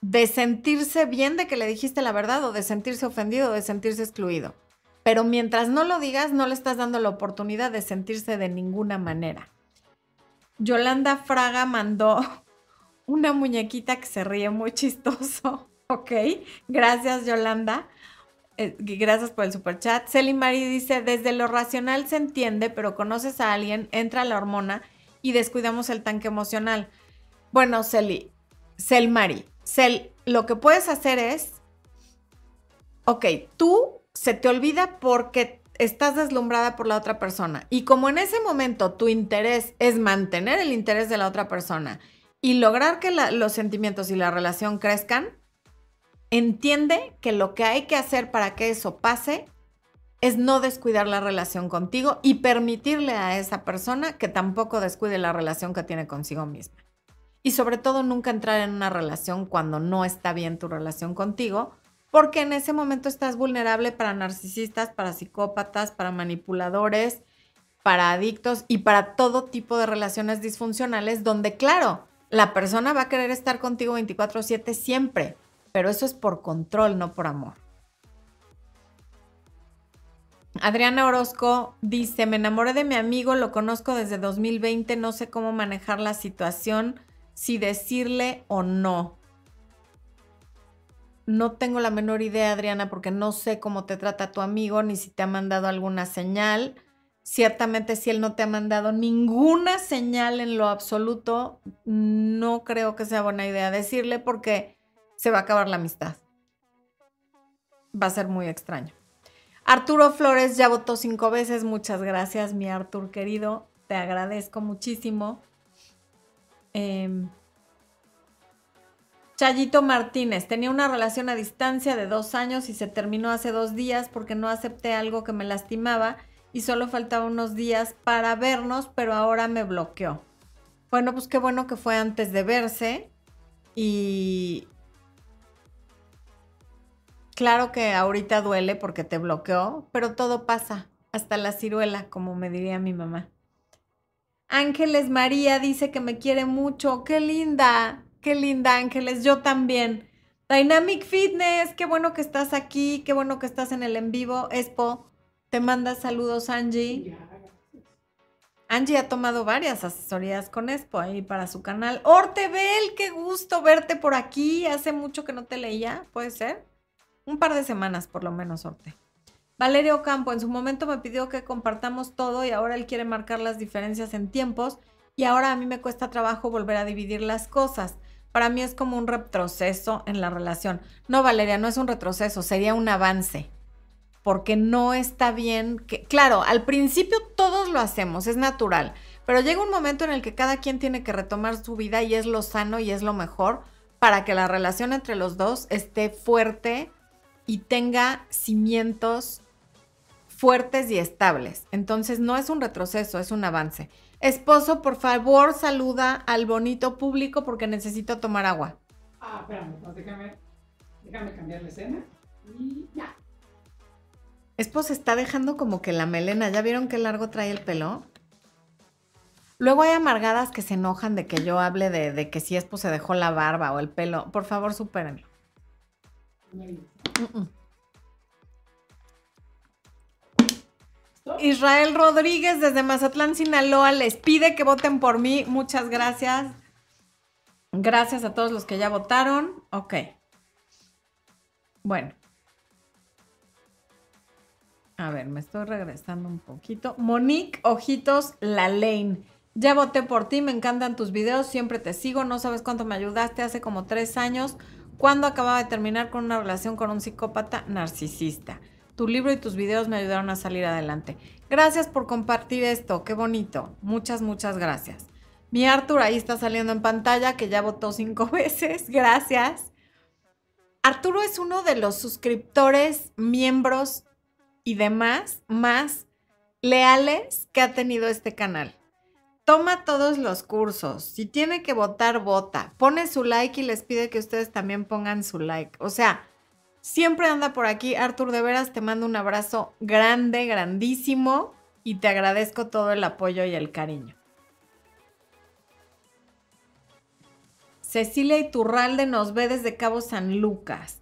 de sentirse bien de que le dijiste la verdad o de sentirse ofendido o de sentirse excluido. Pero mientras no lo digas, no le estás dando la oportunidad de sentirse de ninguna manera. Yolanda Fraga mandó una muñequita que se ríe muy chistoso. Ok, gracias Yolanda. Eh, gracias por el super chat. Celi Mari dice, desde lo racional se entiende, pero conoces a alguien, entra la hormona y descuidamos el tanque emocional. Bueno, Celi, Cel Mari, Cel, lo que puedes hacer es, ok, tú se te olvida porque estás deslumbrada por la otra persona. Y como en ese momento tu interés es mantener el interés de la otra persona y lograr que los sentimientos y la relación crezcan, entiende que lo que hay que hacer para que eso pase es no descuidar la relación contigo y permitirle a esa persona que tampoco descuide la relación que tiene consigo misma. Y sobre todo nunca entrar en una relación cuando no está bien tu relación contigo, porque en ese momento estás vulnerable para narcisistas, para psicópatas, para manipuladores, para adictos y para todo tipo de relaciones disfuncionales donde, claro, la persona va a querer estar contigo 24/7 siempre, pero eso es por control, no por amor. Adriana Orozco dice, me enamoré de mi amigo, lo conozco desde 2020, no sé cómo manejar la situación, si decirle o no. No tengo la menor idea, Adriana, porque no sé cómo te trata tu amigo, ni si te ha mandado alguna señal. Ciertamente, si él no te ha mandado ninguna señal en lo absoluto, no creo que sea buena idea decirle porque se va a acabar la amistad. Va a ser muy extraño. Arturo Flores ya votó cinco veces. Muchas gracias, mi Artur querido. Te agradezco muchísimo. Em, Chayito Martínez, tenía una relación a distancia de dos años y se terminó hace dos días porque no acepté algo que me lastimaba y solo faltaba unos días para vernos, pero ahora me bloqueó. Bueno, pues qué bueno que fue antes de verse y, Claro que ahorita duele porque te bloqueó, pero todo pasa, hasta la ciruela, como me diría mi mamá. Ángeles María dice que me quiere mucho. Qué linda, qué linda Ángeles, yo también. Dynamic Fitness, qué bueno que estás aquí, qué bueno que estás en el en vivo. Expo, te manda saludos Angie. Angie ha tomado varias asesorías con Expo ahí para su canal. Ortebel, qué gusto verte por aquí. Hace mucho que no te leía, ¿puede ser? Un par de semanas por lo menos, Orte. Valerio Campo en su momento me pidió que compartamos todo y ahora él quiere marcar las diferencias en tiempos y ahora a mí me cuesta trabajo volver a dividir las cosas. Para mí es como un retroceso en la relación. No, Valeria, no es un retroceso, sería un avance. Porque no está bien que, claro, al principio todos lo hacemos, es natural, pero llega un momento en el que cada quien tiene que retomar su vida y es lo sano y es lo mejor para que la relación entre los dos esté fuerte y tenga cimientos fuertes y estables. Entonces no es un retroceso, es un avance. Esposo, por favor, saluda al bonito público porque necesito tomar agua. Ah, espérame, pues déjame, déjame cambiar la escena y ya. Esposo está dejando como que la melena, ¿ya vieron qué largo trae el pelo? Luego hay amargadas que se enojan de que yo hable de, que si Espo se dejó la barba o el pelo. Por favor, supérenlo. Israel Rodríguez desde Mazatlán, Sinaloa, les pide que voten por mí. Muchas gracias. Gracias a todos los que ya votaron. Ok. Bueno. A ver, me estoy regresando un poquito. Monique Ojitos La Lane. Ya voté por ti, me encantan tus videos, siempre te sigo, no sabes cuánto me ayudaste hace como tres años cuando acababa de terminar con una relación con un psicópata narcisista. Tu libro y tus videos me ayudaron a salir adelante. Gracias por compartir esto, qué bonito. Muchas, muchas gracias. Mi Arthur ahí está saliendo en pantalla, que ya votó cinco veces. Gracias. Arturo es uno de los suscriptores, miembros y demás más leales que ha tenido este canal toma todos los cursos. Si tiene que votar, vota. Pone su like y les pide que ustedes también pongan su like. O sea, siempre anda por aquí. Artur, de veras te mando un abrazo grande, grandísimo y te agradezco todo el apoyo y el cariño. Cecilia Iturralde nos ve desde Cabo San Lucas.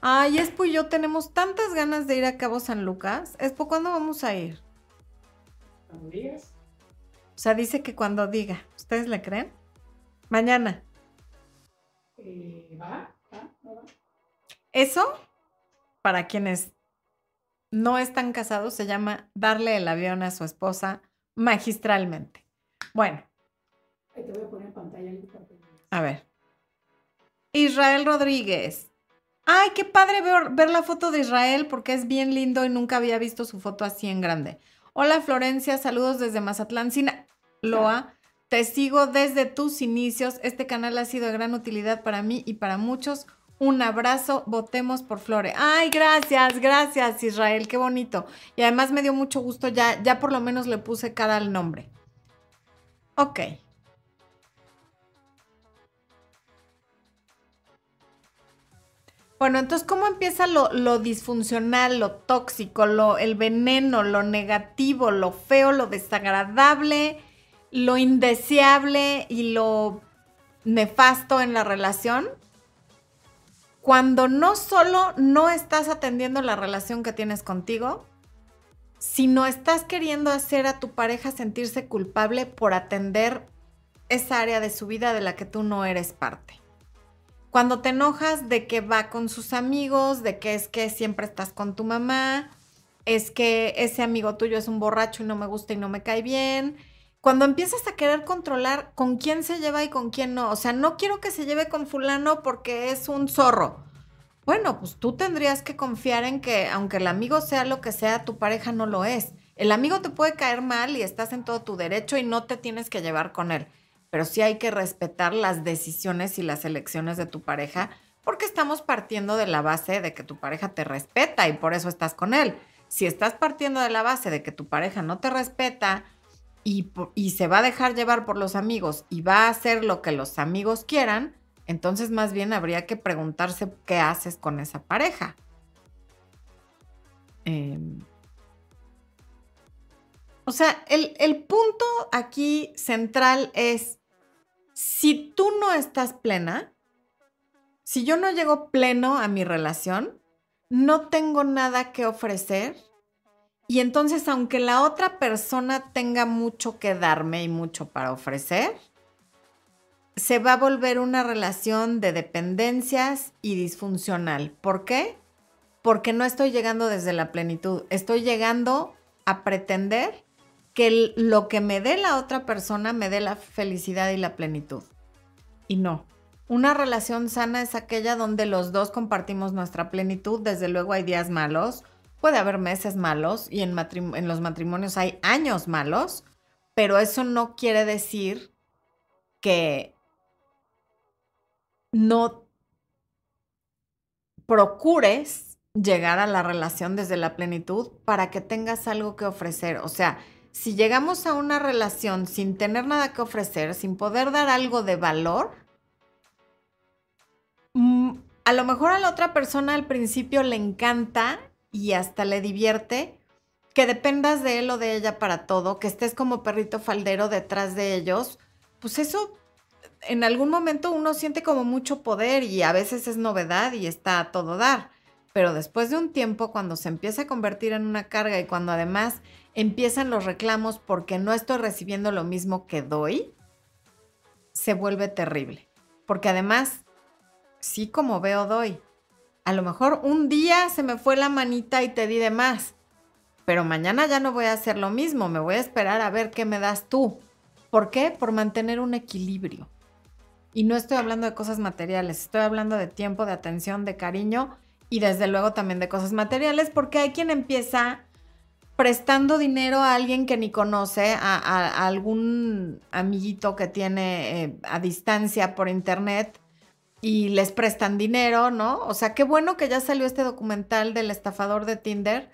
Ay, Espo y yo tenemos tantas ganas de ir a Cabo San Lucas. Espo, ¿cuándo vamos a ir? Cuando digas. O sea, dice que cuando diga. ¿Ustedes le creen? Mañana. Eh, ¿Va? ¿Va? ¿No va? Eso, para quienes no están casados, se llama darle el avión a su esposa magistralmente. Bueno, Ahí te voy a poner pantalla a ver. Israel Rodríguez. Ay, qué padre ver, ver la foto de Israel porque es bien lindo y nunca había visto su foto así en grande. Hola Florencia, saludos desde Mazatlán, Sinaloa. Te sigo desde tus inicios. Este canal ha sido de gran utilidad para mí y para muchos. Un abrazo, votemos por Flore. Ay, gracias, gracias Israel, qué bonito. Y además me dio mucho gusto, ya, ya por lo menos le puse cara al nombre. Ok. Bueno, entonces, ¿cómo empieza lo, lo disfuncional, lo tóxico, lo, el veneno, lo negativo, lo feo, lo desagradable, lo indeseable y lo nefasto en la relación? Cuando no solo no estás atendiendo la relación que tienes contigo, sino estás queriendo hacer a tu pareja sentirse culpable por atender esa área de su vida de la que tú no eres parte. Cuando te enojas de que va con sus amigos, de que es que siempre estás con tu mamá, es que ese amigo tuyo es un borracho y no me gusta y no me cae bien. Cuando empiezas a querer controlar con quién se lleva y con quién no. O sea, no quiero que se lleve con fulano porque es un zorro. Bueno, pues tú tendrías que confiar en que aunque el amigo sea lo que sea, tu pareja no lo es. El amigo te puede caer mal y estás en todo tu derecho y no te tienes que llevar con él pero sí hay que respetar las decisiones y las elecciones de tu pareja, porque estamos partiendo de la base de que tu pareja te respeta y por eso estás con él. Si estás partiendo de la base de que tu pareja no te respeta y, se va a dejar llevar por los amigos y va a hacer lo que los amigos quieran, entonces más bien habría que preguntarse qué haces con esa pareja. Eh, o sea, el punto aquí central es si tú no estás plena, si yo no llego pleno a mi relación, no tengo nada que ofrecer. Y entonces, aunque la otra persona tenga mucho que darme y mucho para ofrecer, se va a volver una relación de dependencias y disfuncional. ¿Por qué? Porque no estoy llegando desde la plenitud, estoy llegando a pretender que lo que me dé la otra persona me dé la felicidad y la plenitud. Y no. Una relación sana es aquella donde los dos compartimos nuestra plenitud. Desde luego hay días malos, puede haber meses malos y en, los matrimonios hay años malos, pero eso no quiere decir que no procures llegar a la relación desde la plenitud para que tengas algo que ofrecer. O sea, si llegamos a una relación sin tener nada que ofrecer, sin poder dar algo de valor, mm, a lo mejor a la otra persona al principio le encanta y hasta le divierte que dependas de él o de ella para todo, que estés como perrito faldero detrás de ellos, pues eso en algún momento uno siente como mucho poder y a veces es novedad y está a todo dar. Pero después de un tiempo, cuando se empieza a convertir en una carga y cuando además empiezan los reclamos porque no estoy recibiendo lo mismo que doy, se vuelve terrible. Porque además, sí como veo, doy. A lo mejor un día se me fue la manita y te di de más, pero mañana ya no voy a hacer lo mismo, me voy a esperar a ver qué me das tú. ¿Por qué? Por mantener un equilibrio. Y no estoy hablando de cosas materiales, estoy hablando de tiempo, de atención, de cariño y desde luego también de cosas materiales, porque hay quien empieza prestando dinero a alguien que ni conoce, a, algún amiguito que tiene eh, a distancia por internet y les prestan dinero, ¿no? O sea, qué bueno que ya salió este documental del estafador de Tinder,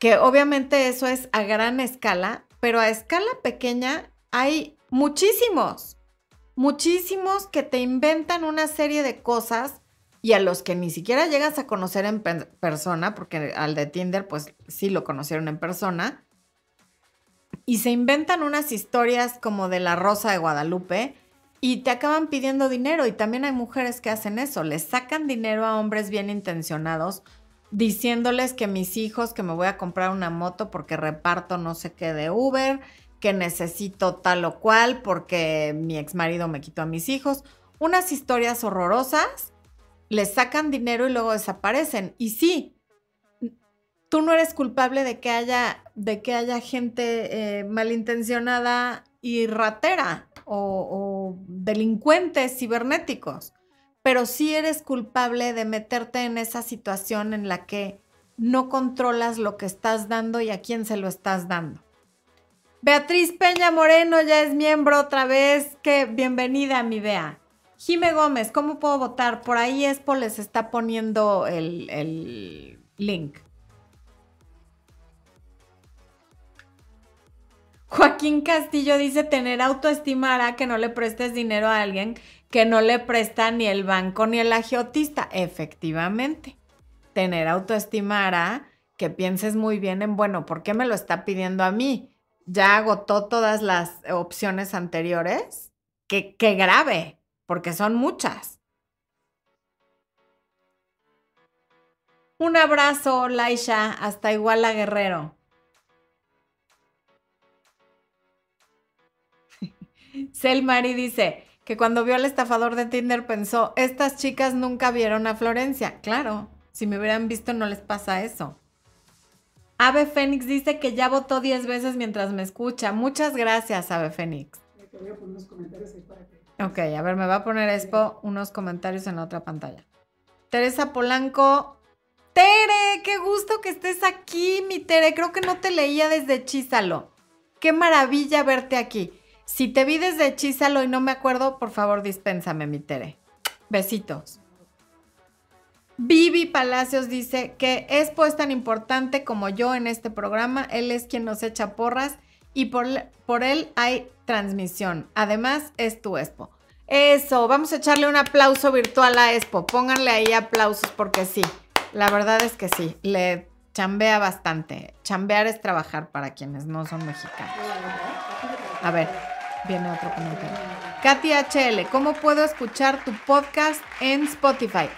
que obviamente eso es a gran escala, pero a escala pequeña hay muchísimos, muchísimos que te inventan una serie de cosas y a los que ni siquiera llegas a conocer en pe- persona, porque al de Tinder pues sí lo conocieron en persona, y se inventan unas historias como de la Rosa de Guadalupe, y te acaban pidiendo dinero y también hay mujeres que hacen eso, les sacan dinero a hombres bien intencionados diciéndoles que mis hijos, que me voy a comprar una moto porque reparto no sé qué de Uber, que necesito tal o cual porque mi ex marido me quitó a mis hijos. Unas historias horrorosas, les sacan dinero y luego desaparecen. Y sí, tú no eres culpable de que haya, de que haya gente eh, malintencionada y ratera o, delincuentes cibernéticos, pero sí eres culpable de meterte en esa situación en la que no controlas lo que estás dando y a quién se lo estás dando. Beatriz Peña Moreno ya es miembro otra vez. Que bienvenida, mi Bea. Jime Gómez, ¿cómo puedo votar? Por ahí Expo les está poniendo el, el link. Joaquín Castillo dice tener autoestima hará que no le prestes dinero a alguien que no le presta ni el banco ni el agiotista. Efectivamente, tener autoestima hará que pienses muy bien en, bueno, ¿por qué me lo está pidiendo a mí? Ya agotó todas las opciones anteriores. Qué, qué grave, porque son muchas. Un abrazo, Laisha, hasta Iguala Guerrero. Selmari dice que cuando vio al estafador de Tinder pensó, estas chicas nunca vieron a Florencia. Claro, si me hubieran visto no les pasa eso. Ave Fénix dice que ya votó 10 veces mientras me escucha. Muchas gracias, Ave Fénix. Ok, a ver, me va a poner Expo unos comentarios en la otra pantalla. Teresa Polanco. Tere, qué gusto que estés aquí, mi Tere. Creo que no te leía desde Chízalo. Qué maravilla verte aquí. Si te vi desde Hechízalo y no me acuerdo, por favor dispénsame, mi Tere. Besitos. Vivi Palacios dice que es tan importante como yo en este programa. Él es quien nos echa porras y por, por él hay transmisión. Además, es tu Expo. Eso, vamos a echarle un aplauso virtual a Expo. Pónganle ahí aplausos porque sí. La verdad es que sí, le chambea bastante. Chambear es trabajar para quienes no son mexicanos. A ver, Viene otro comentario. Katy HL, ¿cómo puedo escuchar tu podcast en Spotify?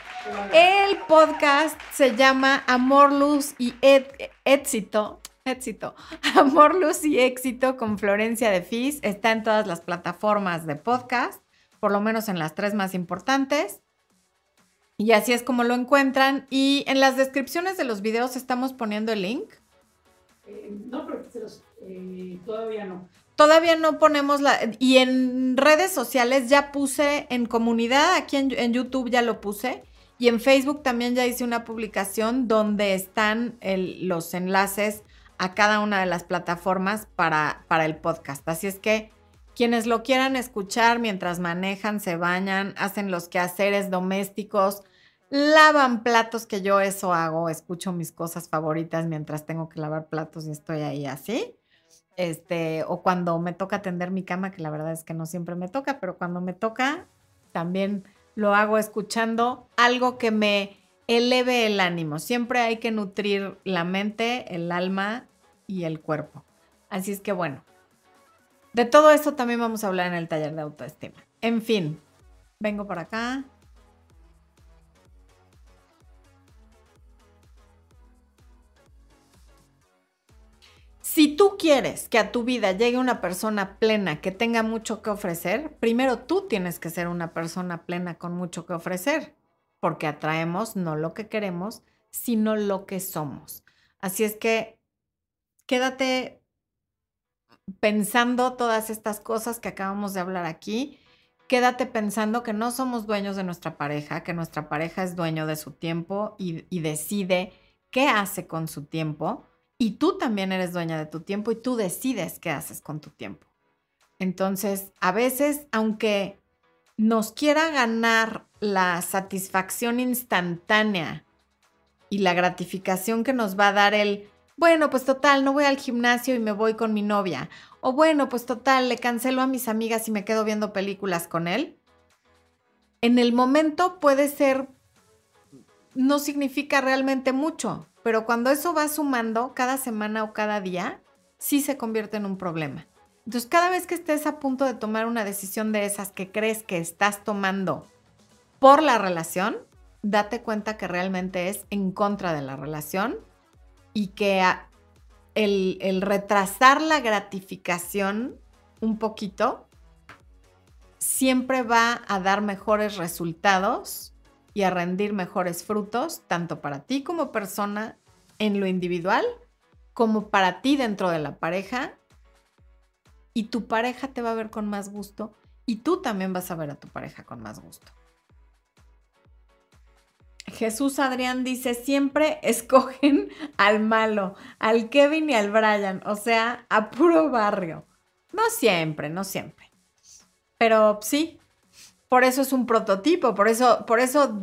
El podcast se llama Amor, Luz y Éxito. Éxito. Amor, Luz y Éxito con Florencia de Fis. Está en todas las plataformas de podcast, por lo menos en las tres más importantes. Y así es como lo encuentran. Y en las descripciones de los videos estamos poniendo el link. Eh, no, pero eh, todavía no. Todavía no ponemos la... Y en redes sociales ya puse, en comunidad, aquí en, YouTube ya lo puse. Y en Facebook también ya hice una publicación donde están los enlaces a cada una de las plataformas para, para el podcast. Así es que quienes lo quieran escuchar mientras manejan, se bañan, hacen los quehaceres domésticos, lavan platos, que yo eso hago, escucho mis cosas favoritas mientras tengo que lavar platos y estoy ahí así este, o cuando me toca atender mi cama, que la verdad es que no siempre me toca, pero cuando me toca, también lo hago escuchando algo que me eleve el ánimo. Siempre hay que nutrir la mente, el alma y el cuerpo. Así es que bueno, de todo eso también vamos a hablar en el taller de autoestima. En fin, vengo por acá. Si tú quieres que a tu vida llegue una persona plena que tenga mucho que ofrecer, primero tú tienes que ser una persona plena con mucho que ofrecer, porque atraemos no lo que queremos, sino lo que somos. Así es que quédate pensando todas estas cosas que acabamos de hablar aquí. Quédate pensando que no somos dueños de nuestra pareja, que nuestra pareja es dueño de su tiempo y, y decide qué hace con su tiempo y tú también eres dueña de tu tiempo y tú decides qué haces con tu tiempo. Entonces, a veces, aunque nos quiera ganar la satisfacción instantánea y la gratificación que nos va a dar el, bueno, pues total, no voy al gimnasio y me voy con mi novia. O bueno, pues total, le cancelo a mis amigas y me quedo viendo películas con él. En el momento puede ser, no significa realmente mucho, pero cuando eso va sumando cada semana o cada día, sí se convierte en un problema. Entonces, cada vez que estés a punto de tomar una decisión de esas que crees que estás tomando por la relación, date cuenta que realmente es en contra de la relación y que el, el retrasar la gratificación un poquito siempre va a dar mejores resultados y a rendir mejores frutos, tanto para ti como persona en lo individual, como para ti dentro de la pareja. Y tu pareja te va a ver con más gusto y tú también vas a ver a tu pareja con más gusto. Jesús Adrián dice, siempre escogen al malo, al Kevin y al Brian, o sea, a puro barrio. No siempre, no siempre. Pero sí, por eso es un prototipo, por eso, por eso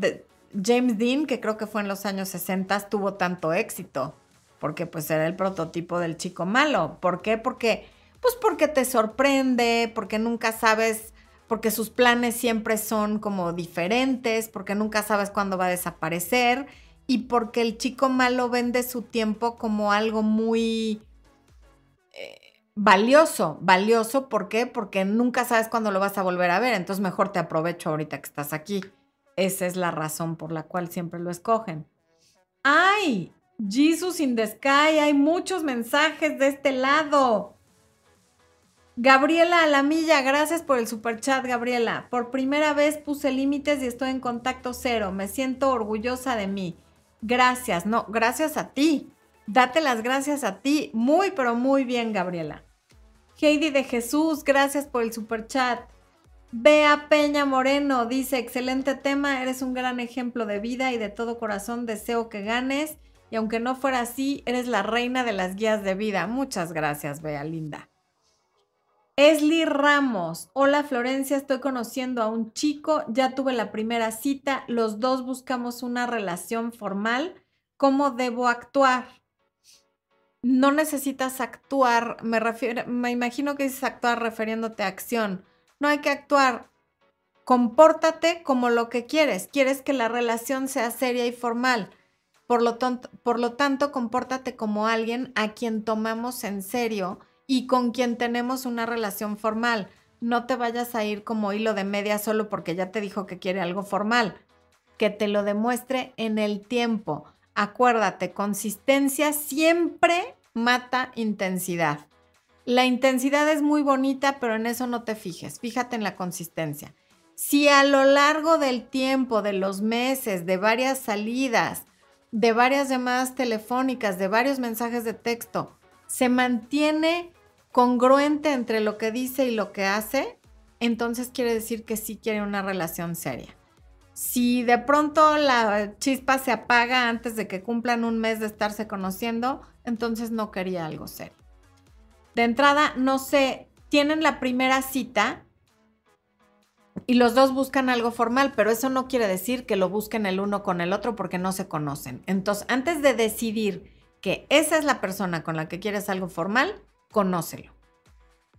James Dean, que creo que fue en los años 60, tuvo tanto éxito, porque pues era el prototipo del chico malo. ¿Por qué? Porque, pues porque te sorprende, porque nunca sabes, porque sus planes siempre son como diferentes, porque nunca sabes cuándo va a desaparecer y porque el chico malo vende su tiempo como algo muy... Eh, valioso, valioso, ¿por qué? Porque nunca sabes cuándo lo vas a volver a ver, entonces mejor te aprovecho ahorita que estás aquí. Esa es la razón por la cual siempre lo escogen. ¡Ay! Jesus in the Sky, hay muchos mensajes de este lado. Gabriela Alamilla, gracias por el super chat, Gabriela. Por primera vez puse límites y estoy en contacto cero. Me siento orgullosa de mí. Gracias, no, gracias a ti. Date las gracias a ti. Muy, pero muy bien, Gabriela. Heidi de Jesús, gracias por el super chat. Bea Peña Moreno dice, excelente tema, eres un gran ejemplo de vida y de todo corazón deseo que ganes. Y aunque no fuera así, eres la reina de las guías de vida. Muchas gracias, Bea Linda. Esli Ramos, hola Florencia, estoy conociendo a un chico, ya tuve la primera cita, los dos buscamos una relación formal, ¿cómo debo actuar? No necesitas actuar, me refiero, me imagino que dices actuar refiriéndote a acción. No hay que actuar. Compórtate como lo que quieres. Quieres que la relación sea seria y formal. Por lo, por lo tanto, compórtate como alguien a quien tomamos en serio y con quien tenemos una relación formal. No te vayas a ir como hilo de media solo porque ya te dijo que quiere algo formal. Que te lo demuestre en el tiempo Acuérdate, consistencia siempre mata intensidad. La intensidad es muy bonita, pero en eso no te fijes. Fíjate en la consistencia. Si a lo largo del tiempo, de los meses, de varias salidas, de varias llamadas telefónicas, de varios mensajes de texto, se mantiene congruente entre lo que dice y lo que hace, entonces quiere decir que sí quiere una relación seria. Si de pronto la chispa se apaga antes de que cumplan un mes de estarse conociendo, entonces no quería algo serio. De entrada, no sé, tienen la primera cita y los dos buscan algo formal, pero eso no quiere decir que lo busquen el uno con el otro porque no se conocen. Entonces, antes de decidir que esa es la persona con la que quieres algo formal, conócelo.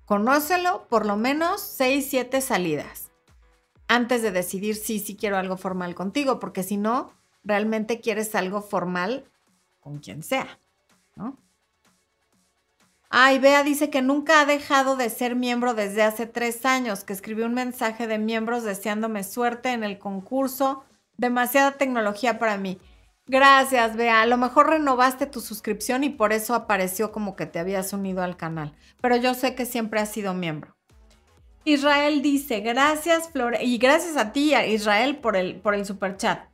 Conócelo por lo menos 6, 7 salidas antes de decidir si sí quiero algo formal contigo, porque si no, realmente quieres algo formal con quien sea, ¿no? Ay, Bea dice que nunca ha dejado de ser miembro desde hace tres años, que escribió un mensaje de miembros deseándome suerte en el concurso. Demasiada tecnología para mí. Gracias, Bea. A lo mejor renovaste tu suscripción y por eso apareció como que te habías unido al canal. Pero yo sé que siempre has sido miembro. Israel dice, gracias Flor, y gracias a ti, Israel, por el, por el super chat,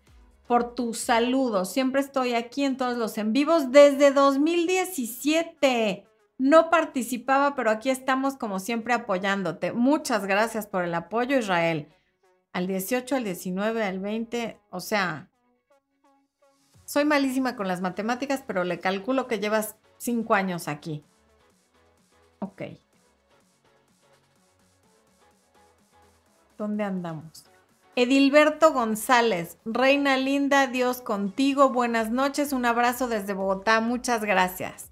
por tu saludo. Siempre estoy aquí en todos los en vivos desde 2017. No participaba, pero aquí estamos como siempre apoyándote. Muchas gracias por el apoyo, Israel. Al 18, al 19, al 20, o sea, soy malísima con las matemáticas, pero le calculo que llevas cinco años aquí. Ok. ¿Dónde andamos? Edilberto González, Reina Linda, Dios contigo, buenas noches, un abrazo desde Bogotá, muchas gracias.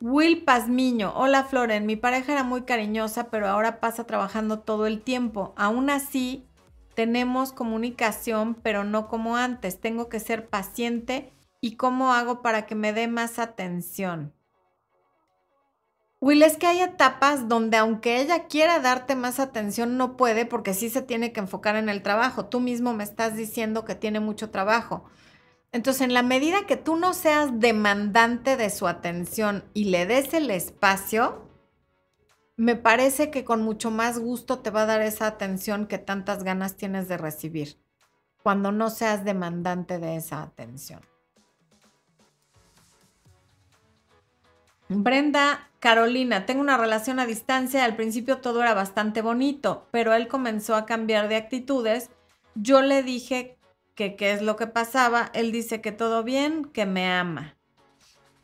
Will Pazmiño, hola Floren, mi pareja era muy cariñosa, pero ahora pasa trabajando todo el tiempo. Aún así, tenemos comunicación, pero no como antes. Tengo que ser paciente y cómo hago para que me dé más atención. Will, es que hay etapas donde aunque ella quiera darte más atención, no puede porque sí se tiene que enfocar en el trabajo. Tú mismo me estás diciendo que tiene mucho trabajo. Entonces, en la medida que tú no seas demandante de su atención y le des el espacio, me parece que con mucho más gusto te va a dar esa atención que tantas ganas tienes de recibir, cuando no seas demandante de esa atención. Brenda Carolina, tengo una relación a distancia, al principio todo era bastante bonito, pero él comenzó a cambiar de actitudes. Yo le dije que qué es lo que pasaba, él dice que todo bien, que me ama.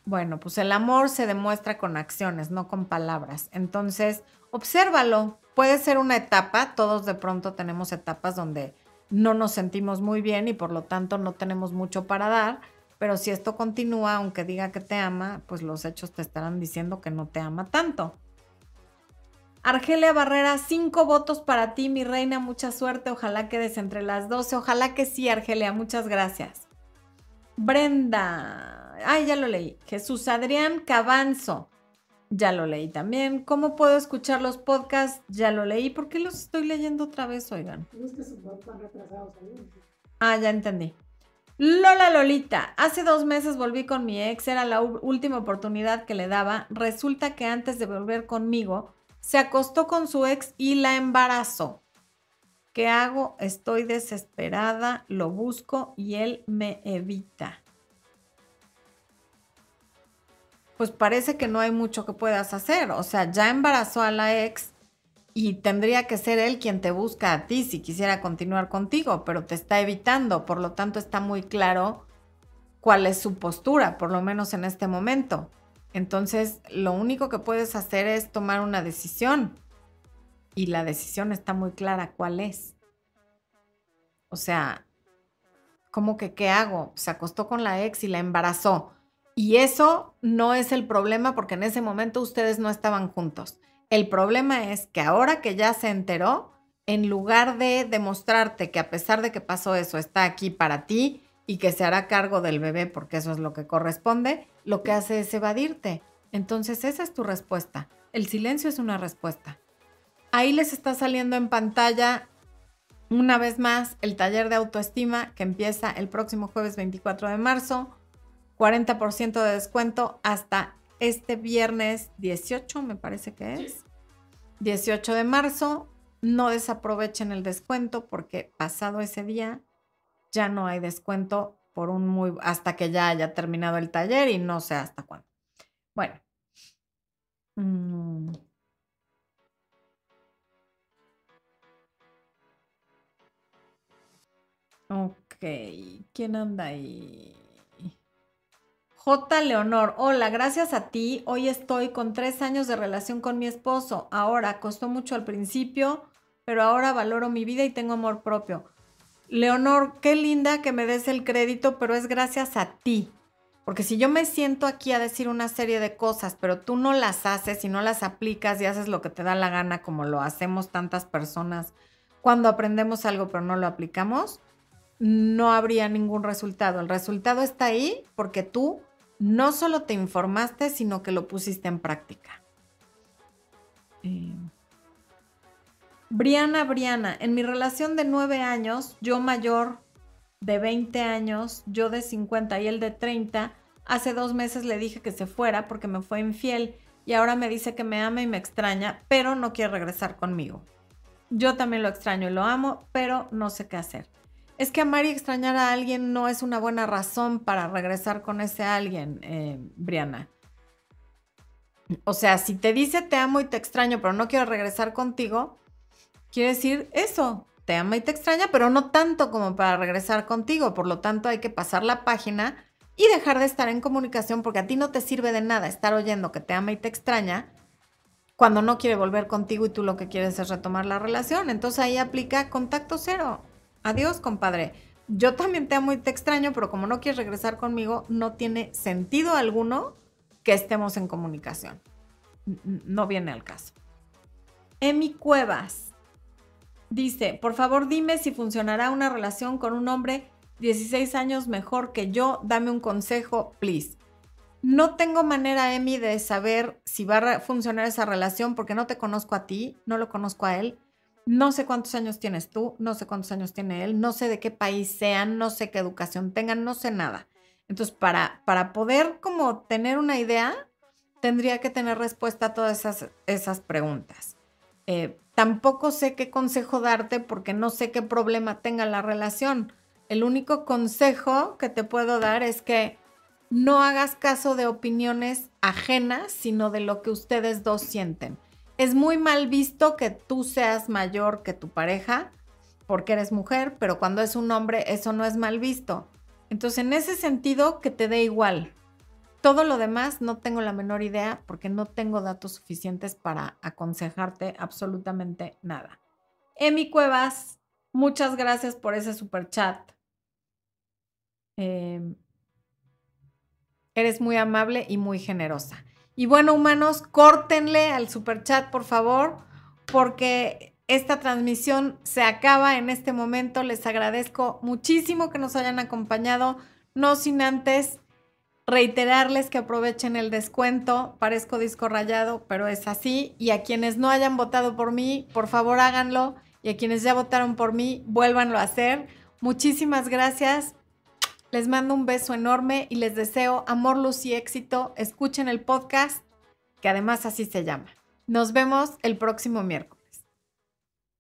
Bueno, pues el amor se demuestra con acciones, no con palabras. Entonces, obsérvalo. Puede ser una etapa, todos de pronto tenemos etapas donde no nos sentimos muy bien y por lo tanto no tenemos mucho para dar, pero si esto continúa, aunque diga que te ama, pues los hechos te estarán diciendo que no te ama tanto. Argelia Barrera, cinco votos para ti, mi reina. Mucha suerte. Ojalá quedes entre las doce. Ojalá que sí, Argelia. Muchas gracias. Brenda. Ay, ya lo leí. Jesús Adrián Cabanzo. Ya lo leí también. ¿Cómo puedo escuchar los podcasts? Ya lo leí. ¿Por qué los estoy leyendo otra vez, oigan? Ah, ya entendí. Lola Lolita, hace dos meses volví con mi ex, era la última oportunidad que le daba. Resulta que antes de volver conmigo, se acostó con su ex y la embarazó. ¿Qué hago? Estoy desesperada, lo busco y él me evita. Pues parece que no hay mucho que puedas hacer. O sea, ya embarazó a la ex y tendría que ser él quien te busca a ti si quisiera continuar contigo, pero te está evitando. Por lo tanto, está muy claro cuál es su postura, por lo menos en este momento. Entonces, lo único que puedes hacer es tomar una decisión. Y la decisión está muy clara cuál es. O sea, ¿cómo que qué hago? Se acostó con la ex y la embarazó. Y eso no es el problema porque en ese momento ustedes no estaban juntos. El problema es que ahora que ya se enteró, en lugar de demostrarte que a pesar de que pasó eso, está aquí para ti y que se hará cargo del bebé porque eso es lo que corresponde, lo que hace es evadirte. Entonces esa es tu respuesta. El silencio es una respuesta. Ahí les está saliendo en pantalla una vez más el taller de autoestima que empieza el próximo jueves 24 de marzo. 40% de descuento hasta este viernes 18, me parece que es. 18 de marzo. No desaprovechen el descuento porque pasado ese día ya no hay descuento por un muy hasta que ya haya terminado el taller y no sé hasta cuándo. Bueno. Mm. Ok, ¿quién anda ahí? J. Leonor, hola, gracias a ti. Hoy estoy con tres años de relación con mi esposo. Ahora, costó mucho al principio, pero ahora valoro mi vida y tengo amor propio. Leonor, qué linda que me des el crédito, pero es gracias a ti. Porque si yo me siento aquí a decir una serie de cosas, pero tú no las haces y no las aplicas y haces lo que te da la gana, como lo hacemos tantas personas cuando aprendemos algo pero no lo aplicamos, no habría ningún resultado. El resultado está ahí porque tú no solo te informaste, sino que lo pusiste en práctica. Eh, Briana, Briana, en mi relación de nueve años, yo mayor de 20 años, yo de 50 y él de 30, hace dos meses le dije que se fuera porque me fue infiel y ahora me dice que me ama y me extraña, pero no quiere regresar conmigo. Yo también lo extraño y lo amo, pero no sé qué hacer. Es que amar y extrañar a alguien no es una buena razón para regresar con ese alguien, eh, Briana. O sea, si te dice te amo y te extraño, pero no quiero regresar contigo, Quiere decir eso, te ama y te extraña, pero no tanto como para regresar contigo. Por lo tanto, hay que pasar la página y dejar de estar en comunicación porque a ti no te sirve de nada estar oyendo que te ama y te extraña cuando no quiere volver contigo y tú lo que quieres es retomar la relación. Entonces ahí aplica contacto cero. Adiós, compadre. Yo también te amo y te extraño, pero como no quieres regresar conmigo, no tiene sentido alguno que estemos en comunicación. No viene al caso. Emi Cuevas. Dice, por favor dime si funcionará una relación con un hombre 16 años mejor que yo. Dame un consejo, please. no tengo manera, Emi, de saber si va a funcionar esa relación porque no te conozco a ti, no lo conozco a él. No sé cuántos años tienes tú, no sé cuántos años tiene él, no sé de qué país sean, no sé qué educación tengan, no sé nada. Entonces, para, para poder como tener una idea, tendría que tener respuesta a todas esas, esas preguntas. Eh, tampoco sé qué consejo darte porque no sé qué problema tenga la relación. El único consejo que te puedo dar es que no hagas caso de opiniones ajenas, sino de lo que ustedes dos sienten es muy mal visto que tú seas mayor que tu pareja porque eres mujer, pero cuando es un hombre eso no es mal visto. Entonces, en ese sentido, que te dé igual. Todo lo demás no tengo la menor idea porque no tengo datos suficientes para aconsejarte absolutamente nada. Emi Cuevas, muchas gracias por ese super chat. Em, eres muy amable y muy generosa. Y bueno, humanos, córtenle al super chat, por favor, porque esta transmisión se acaba en este momento. Les agradezco muchísimo que nos hayan acompañado, no sin antes reiterarles que aprovechen el descuento. Parezco disco rayado, pero es así. Y a quienes no hayan votado por mí, por favor háganlo. Y a quienes ya votaron por mí, vuélvanlo a hacer. Muchísimas gracias. Les mando un beso enorme y les deseo amor, luz y éxito. Escuchen el podcast, que además así se llama. Nos vemos el próximo miércoles.